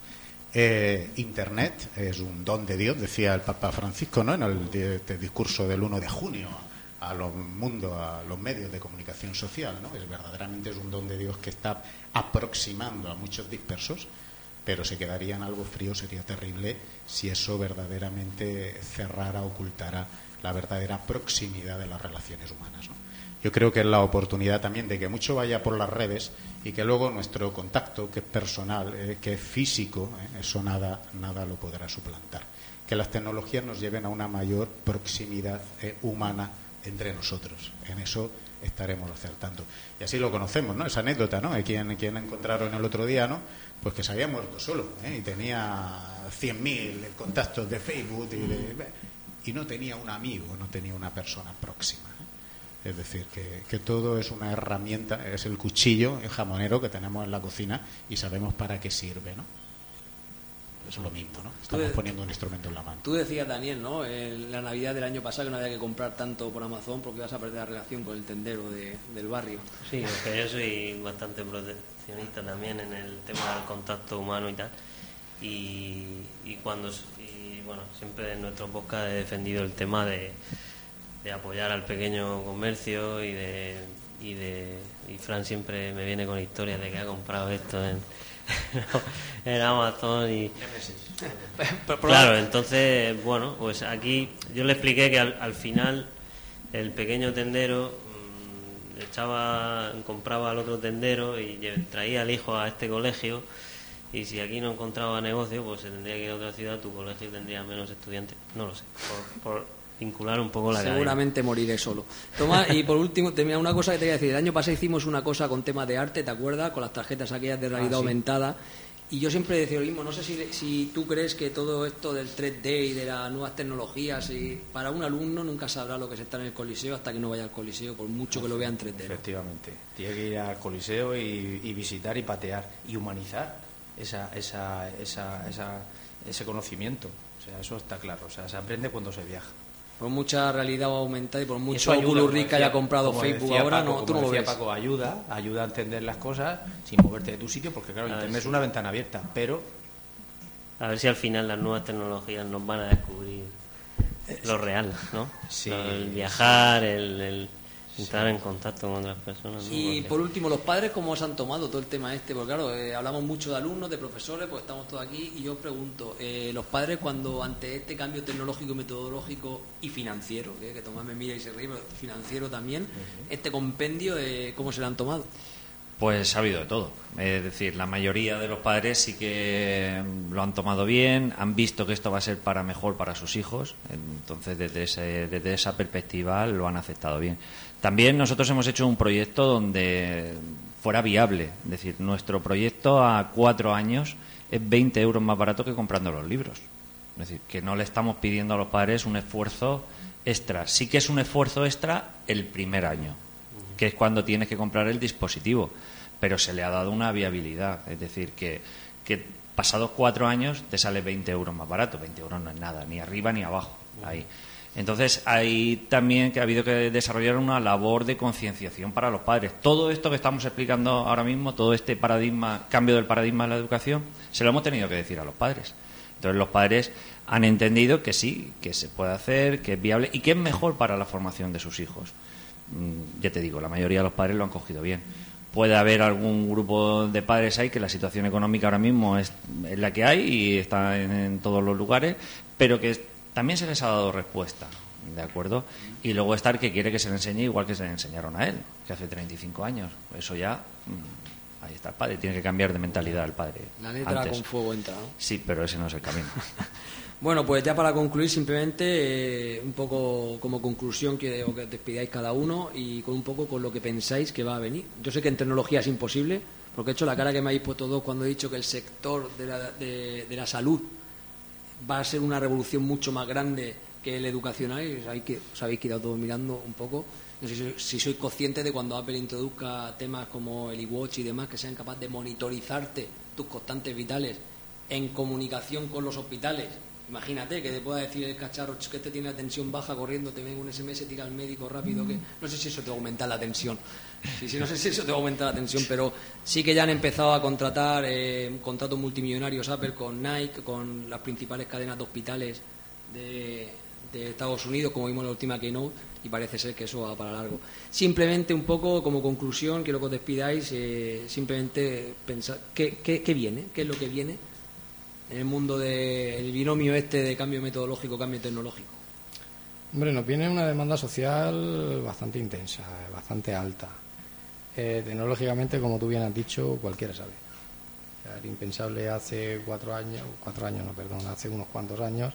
Eh, Internet es un don de Dios, decía el Papa Francisco ¿no? en el di- este discurso del 1 de junio a los mundo, a los medios de comunicación social. ¿no? Es verdaderamente es un don de Dios que está aproximando a muchos dispersos, pero se quedarían algo frío, sería terrible si eso verdaderamente cerrara, ocultara la verdadera proximidad de las relaciones humanas. Yo creo que es la oportunidad también de que mucho vaya por las redes y que luego nuestro contacto, que es personal, eh, que es físico, eh, eso nada, nada lo podrá suplantar. Que las tecnologías nos lleven a una mayor proximidad eh, humana entre nosotros. En eso estaremos acertando. Y así lo conocemos, ¿no? Esa anécdota, ¿no? Quien, quien encontraron el otro día, ¿no? Pues que se había muerto solo ¿eh? y tenía 100.000 contactos de Facebook y, de- y no tenía un amigo, no tenía una persona próxima. ¿eh? Es decir, que, que todo es una herramienta, es el cuchillo, el jamonero que tenemos en la cocina y sabemos para qué sirve, ¿no? Es lo mismo, ¿no? Estamos Tú- poniendo un instrumento en la mano. Tú decías, Daniel, ¿no? En la Navidad del año pasado que no había que comprar tanto por Amazon porque ibas a perder la relación con el tendero de- del barrio. Sí, aunque yo soy bastante proteccionista también en el tema del contacto humano y tal. Y, y cuando y bueno, siempre en nuestro podcast he defendido el tema de, de apoyar al pequeño comercio y de y de y Fran siempre me viene con historias de que ha comprado esto en, en Amazon y claro entonces bueno pues aquí yo le expliqué que al, al final el pequeño tendero mm, echaba compraba al otro tendero y traía al hijo a este colegio y si aquí no encontraba negocio pues se tendría que ir a otra ciudad tu colegio tendría menos estudiantes no lo sé por, por vincular un poco la cadena. Seguramente moriré solo. Tomás, y por último, te- mira, una cosa que te quería decir. El año pasado hicimos una cosa con temas de arte, ¿te acuerdas? Con las tarjetas aquellas de realidad Ah, sí. aumentada. Y yo siempre decía lo mismo, no sé si, si tú crees que todo esto del 3D y de las nuevas tecnologías, y para un alumno nunca sabrá lo que se está en el coliseo hasta que no vaya al coliseo, por mucho que lo vea en 3D. ¿no? Efectivamente. Tiene que ir al coliseo y, y visitar y patear y humanizar esa, esa, esa, esa- ese conocimiento. O sea, eso está claro. O sea, se aprende cuando se viaja. Por mucha realidad aumentada y por mucho que decía- haya comprado como Facebook decía ahora, Paco, no, tú como no lo decía ves. Paco, ayuda, ayuda a entender las cosas sin moverte de tu sitio, porque claro, Ah, Internet es sí. una ventana abierta, pero A ver si al final las nuevas tecnologías nos van a descubrir lo real, ¿no? Sí. Lo- el viajar, el, el entrar en contacto con otras personas. ¿no? Y Porque- por último, los padres, ¿cómo se han tomado todo el tema este? Porque claro, eh, hablamos mucho de alumnos, de profesores, pues estamos todos aquí y yo pregunto, eh, los padres cuando ante este cambio tecnológico metodológico y financiero, que, que Tomás me mira y se ríe, pero financiero también, este compendio, eh, ¿cómo se lo han tomado? Pues ha habido de todo. Es decir, la mayoría de los padres sí que lo han tomado bien, han visto que esto va a ser para mejor para sus hijos, entonces desde, ese- desde esa perspectiva lo han aceptado bien. También nosotros hemos hecho un proyecto donde fuera viable, es decir, nuestro proyecto a cuatro años es 20 euros más barato que comprando los libros. Es decir, que no le estamos pidiendo a los padres un esfuerzo extra. Sí que es un esfuerzo extra el primer año, que es cuando tienes que comprar el dispositivo, pero se le ha dado una viabilidad. Es decir, que, que pasados cuatro años te sale 20 euros más barato. 20 euros no es nada, ni arriba ni abajo. Ahí. Entonces, hay también que ha habido que desarrollar una labor de concienciación para los padres. Todo esto que estamos explicando ahora mismo, todo este paradigma, cambio del paradigma de la educación, se lo hemos tenido que decir a los padres. Entonces, los padres han entendido que sí, que se puede hacer, que es viable y que es mejor para la formación de sus hijos. Mm, ya te digo, la mayoría de los padres lo han cogido bien. Puede haber algún grupo de padres ahí que la situación económica ahora mismo es, la que hay y está en todos los lugares, pero que también se les ha dado respuesta, ¿de acuerdo? Y luego estar que quiere que se le enseñe igual que se le enseñaron a él, que hace 35 años. Eso ya, mm, ahí está el padre, tiene que cambiar de mentalidad el padre. La letra con fuego entra, ¿no? Sí, pero ese no es el camino. bueno, pues ya para concluir, simplemente eh, un poco como conclusión quiero que despidáis cada uno y con un poco con lo que pensáis que va a venir. Yo sé que en tecnología es imposible, porque he hecho la cara que me habéis puesto todos cuando he dicho que el sector de la, de la salud va a ser una revolución mucho más grande que el educacional. Que os habéis quedado todos mirando un poco. No sé si, sois conscientes de cuando Apple introduzca temas como el iWatch y demás, que sean capaces de monitorizarte tus constantes vitales en comunicación con los hospitales. Imagínate que te pueda decir el cacharro que este tiene la tensión baja corriendo, te ven un SMS, tira al médico rápido, que no sé si eso te aumenta la tensión. Sí, sí, no sé si eso te aumenta la tensión, pero sí que ya han empezado a contratar eh, contratos multimillonarios Apple con Nike, con las principales cadenas de hospitales de, Estados Unidos, como vimos en la última keynote, y parece ser que eso va para largo. Simplemente un poco como conclusión, quiero que os despidáis, eh, simplemente pensar ¿qué, qué, viene, qué es lo que viene en el mundo del binomio este de cambio metodológico, cambio tecnológico. Hombre, nos viene una demanda social bastante intensa, bastante alta. Eh, tecnológicamente, como tú bien has dicho, cualquiera sabe. Era impensable hace cuatro años, cuatro años, no, perdón, hace unos cuantos años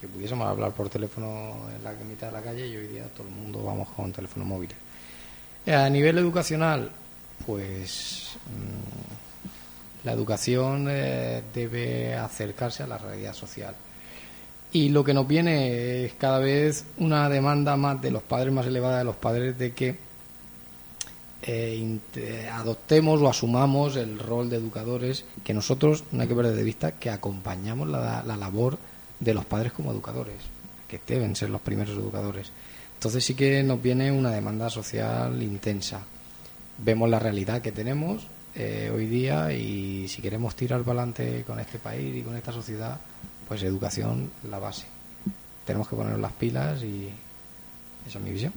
que pudiésemos hablar por teléfono en la mitad de la calle y hoy día todo el mundo vamos con teléfono móvil. Eh, a nivel educacional, pues mm, la educación eh, debe acercarse a la realidad social. Y lo que nos viene es cada vez una demanda más de los padres, más elevada de los padres, de que eh, adoptemos o asumamos el rol de educadores que nosotros no hay que perder de vista que acompañamos la, labor de los padres como educadores que deben ser los primeros educadores entonces sí que nos viene una demanda social intensa vemos la realidad que tenemos eh, hoy día y si queremos tirar para adelante con este país y con esta sociedad pues educación la base tenemos que poner las pilas y esa es mi visión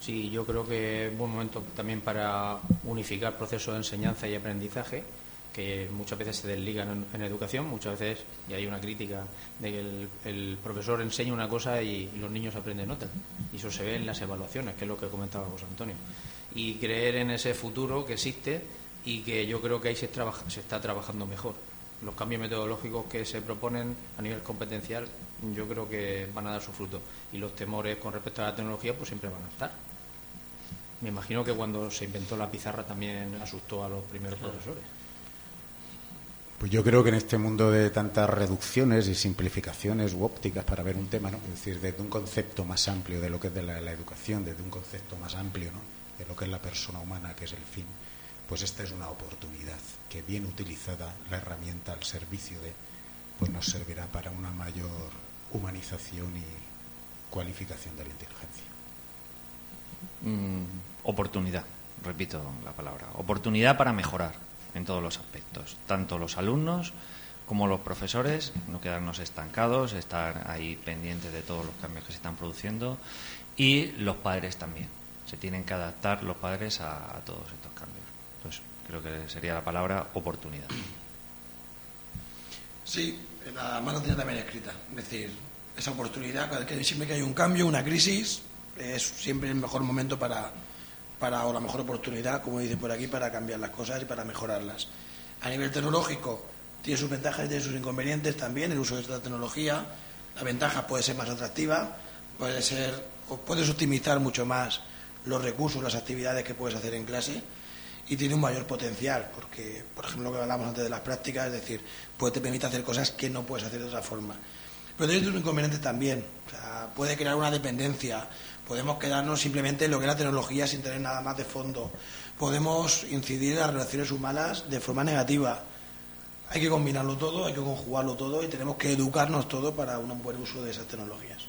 Sí, yo creo que es buen momento también para unificar procesos de enseñanza y aprendizaje que muchas veces se desligan en, educación, muchas veces, y hay una crítica de que el, profesor enseña una cosa y, los niños aprenden otra. Y eso se ve en las evaluaciones, que es lo que comentaba José Antonio. Y creer en ese futuro que existe y que yo creo que ahí se, trabaja, se está trabajando mejor. Los cambios metodológicos que se proponen a nivel competencial yo creo que van a dar su fruto. Y los temores con respecto a la tecnología pues siempre van a estar me imagino que cuando se inventó la pizarra también asustó a los primeros profesores. Pues yo creo que en este mundo de tantas reducciones y simplificaciones u ópticas para ver un tema, ¿no? es decir, desde un concepto más amplio de lo que es de la, educación, desde un concepto más amplio ¿no? de lo que es la persona humana, que es el fin, pues esta es una oportunidad que bien utilizada la herramienta al servicio de, pues nos servirá para una mayor humanización y cualificación de la inteligencia. Mm, oportunidad, repito la palabra, oportunidad para mejorar en todos los aspectos, tanto los alumnos como los profesores, no quedarnos estancados, estar ahí pendientes de todos los cambios que se están produciendo y los padres también. Se tienen que adaptar los padres a, todos estos cambios. Entonces, creo que sería la palabra oportunidad. Sí, la mano tiene también escrita. Es decir, esa oportunidad, que siempre que hay un cambio, una crisis, es siempre el mejor momento para, para, o la mejor oportunidad, como dice por aquí, para cambiar las cosas y para mejorarlas. A nivel tecnológico, tiene sus ventajas y tiene sus inconvenientes también el uso de esta tecnología. La ventaja puede ser más atractiva, puede ser, o puedes optimizar mucho más los recursos, las actividades que puedes hacer en clase y tiene un mayor potencial, porque, por ejemplo, lo que hablamos antes de las prácticas, es decir, puede te permite hacer cosas que no puedes hacer de otra forma. pero tiene sus inconvenientes también. O sea, puede crear una dependencia. Podemos quedarnos simplemente en lo que es la tecnología sin tener nada más de fondo. Podemos incidir en las relaciones humanas de forma negativa. Hay que combinarlo todo, hay que conjugarlo todo y tenemos que educarnos todo para un buen uso de esas tecnologías.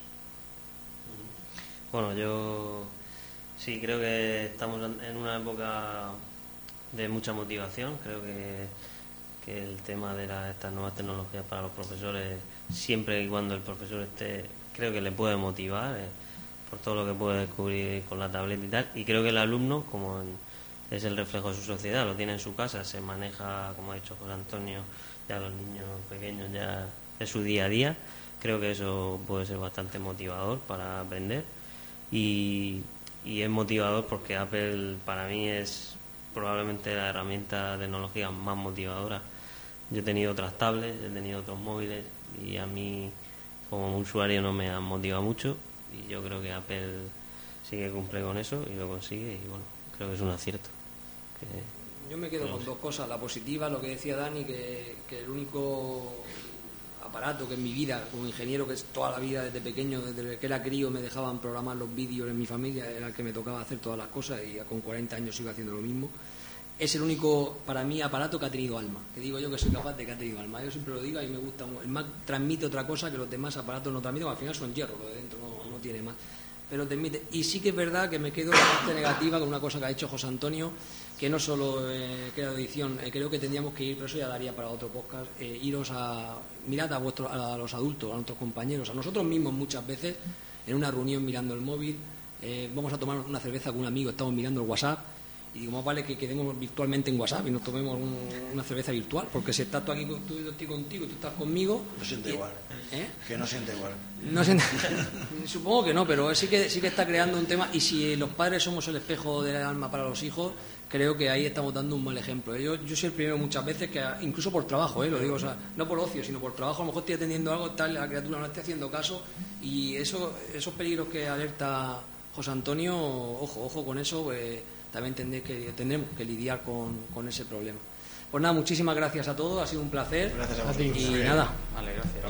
Bueno, yo sí creo que estamos en una época de mucha motivación. Creo que, que el tema de estas nuevas tecnologías para los profesores, siempre y cuando el profesor esté, creo que le puede motivar eh, por todo lo que puede descubrir con la tableta y tal. Y creo que el alumno, como es el reflejo de su sociedad, lo tiene en su casa, se maneja, como ha dicho José Antonio, ya los niños pequeños ya es su día a día. Creo que eso puede ser bastante motivador para aprender y es motivador porque Apple para mí es probablemente la herramienta tecnológica más motivadora. Yo he tenido otras tablets, he tenido otros móviles y a mí como usuario no me han motivado mucho y yo creo que Apple sí que cumple con eso y lo consigue y bueno, creo que es un acierto. yo me quedo con dos cosas, la positiva, lo que decía Dani, que, que el único aparato que en mi vida, como ingeniero, que es toda la vida desde pequeño, desde que era crío, me dejaban programar los vídeos en mi familia, era el que me tocaba hacer todas las cosas y con 40 años sigo haciendo lo mismo. Es el único, para mí, aparato que ha tenido alma. Que digo yo que soy capaz de que ha tenido alma. Yo siempre lo digo y me gusta. El Mac transmite otra cosa que los demás aparatos no transmiten, al final son hierro, lo de dentro no, tiene más. Pero transmite. Y sí que es verdad que me quedo la parte negativa con una cosa que ha hecho José Antonio, que no solo eh, queda de edición, eh, creo que tendríamos que ir, pero eso ya daría para otro podcast, eh, iros a, mirad a, vuestro, a los adultos, a nuestros compañeros, a nosotros mismos muchas veces, en una reunión mirando el móvil, vamos a tomar una cerveza con un amigo, estamos mirando el WhatsApp, y digo, más vale que quedemos virtualmente en WhatsApp y nos tomemos una cerveza virtual, porque si estás tú aquí tú, estoy contigo, tú estás conmigo... No siente igual. Que no siente igual. No supongo que no, pero sí que, sí que está creando un tema, y si los padres somos el espejo del alma para los hijos, creo que ahí estamos dando un mal ejemplo. ¿eh? Yo, yo soy el primero muchas veces que, incluso por trabajo, ¿eh? lo digo, no por ocio, sino por trabajo, a lo mejor estoy atendiendo algo, tal, la criatura no esté haciendo caso y eso, esos peligros que alerta José Antonio, ojo, ojo con eso, pues, también tendré que, tendremos que lidiar con, con ese problema. Pues nada, muchísimas gracias a todos, ha sido un placer. Gracias a vosotros. Y nada. Vale, gracias.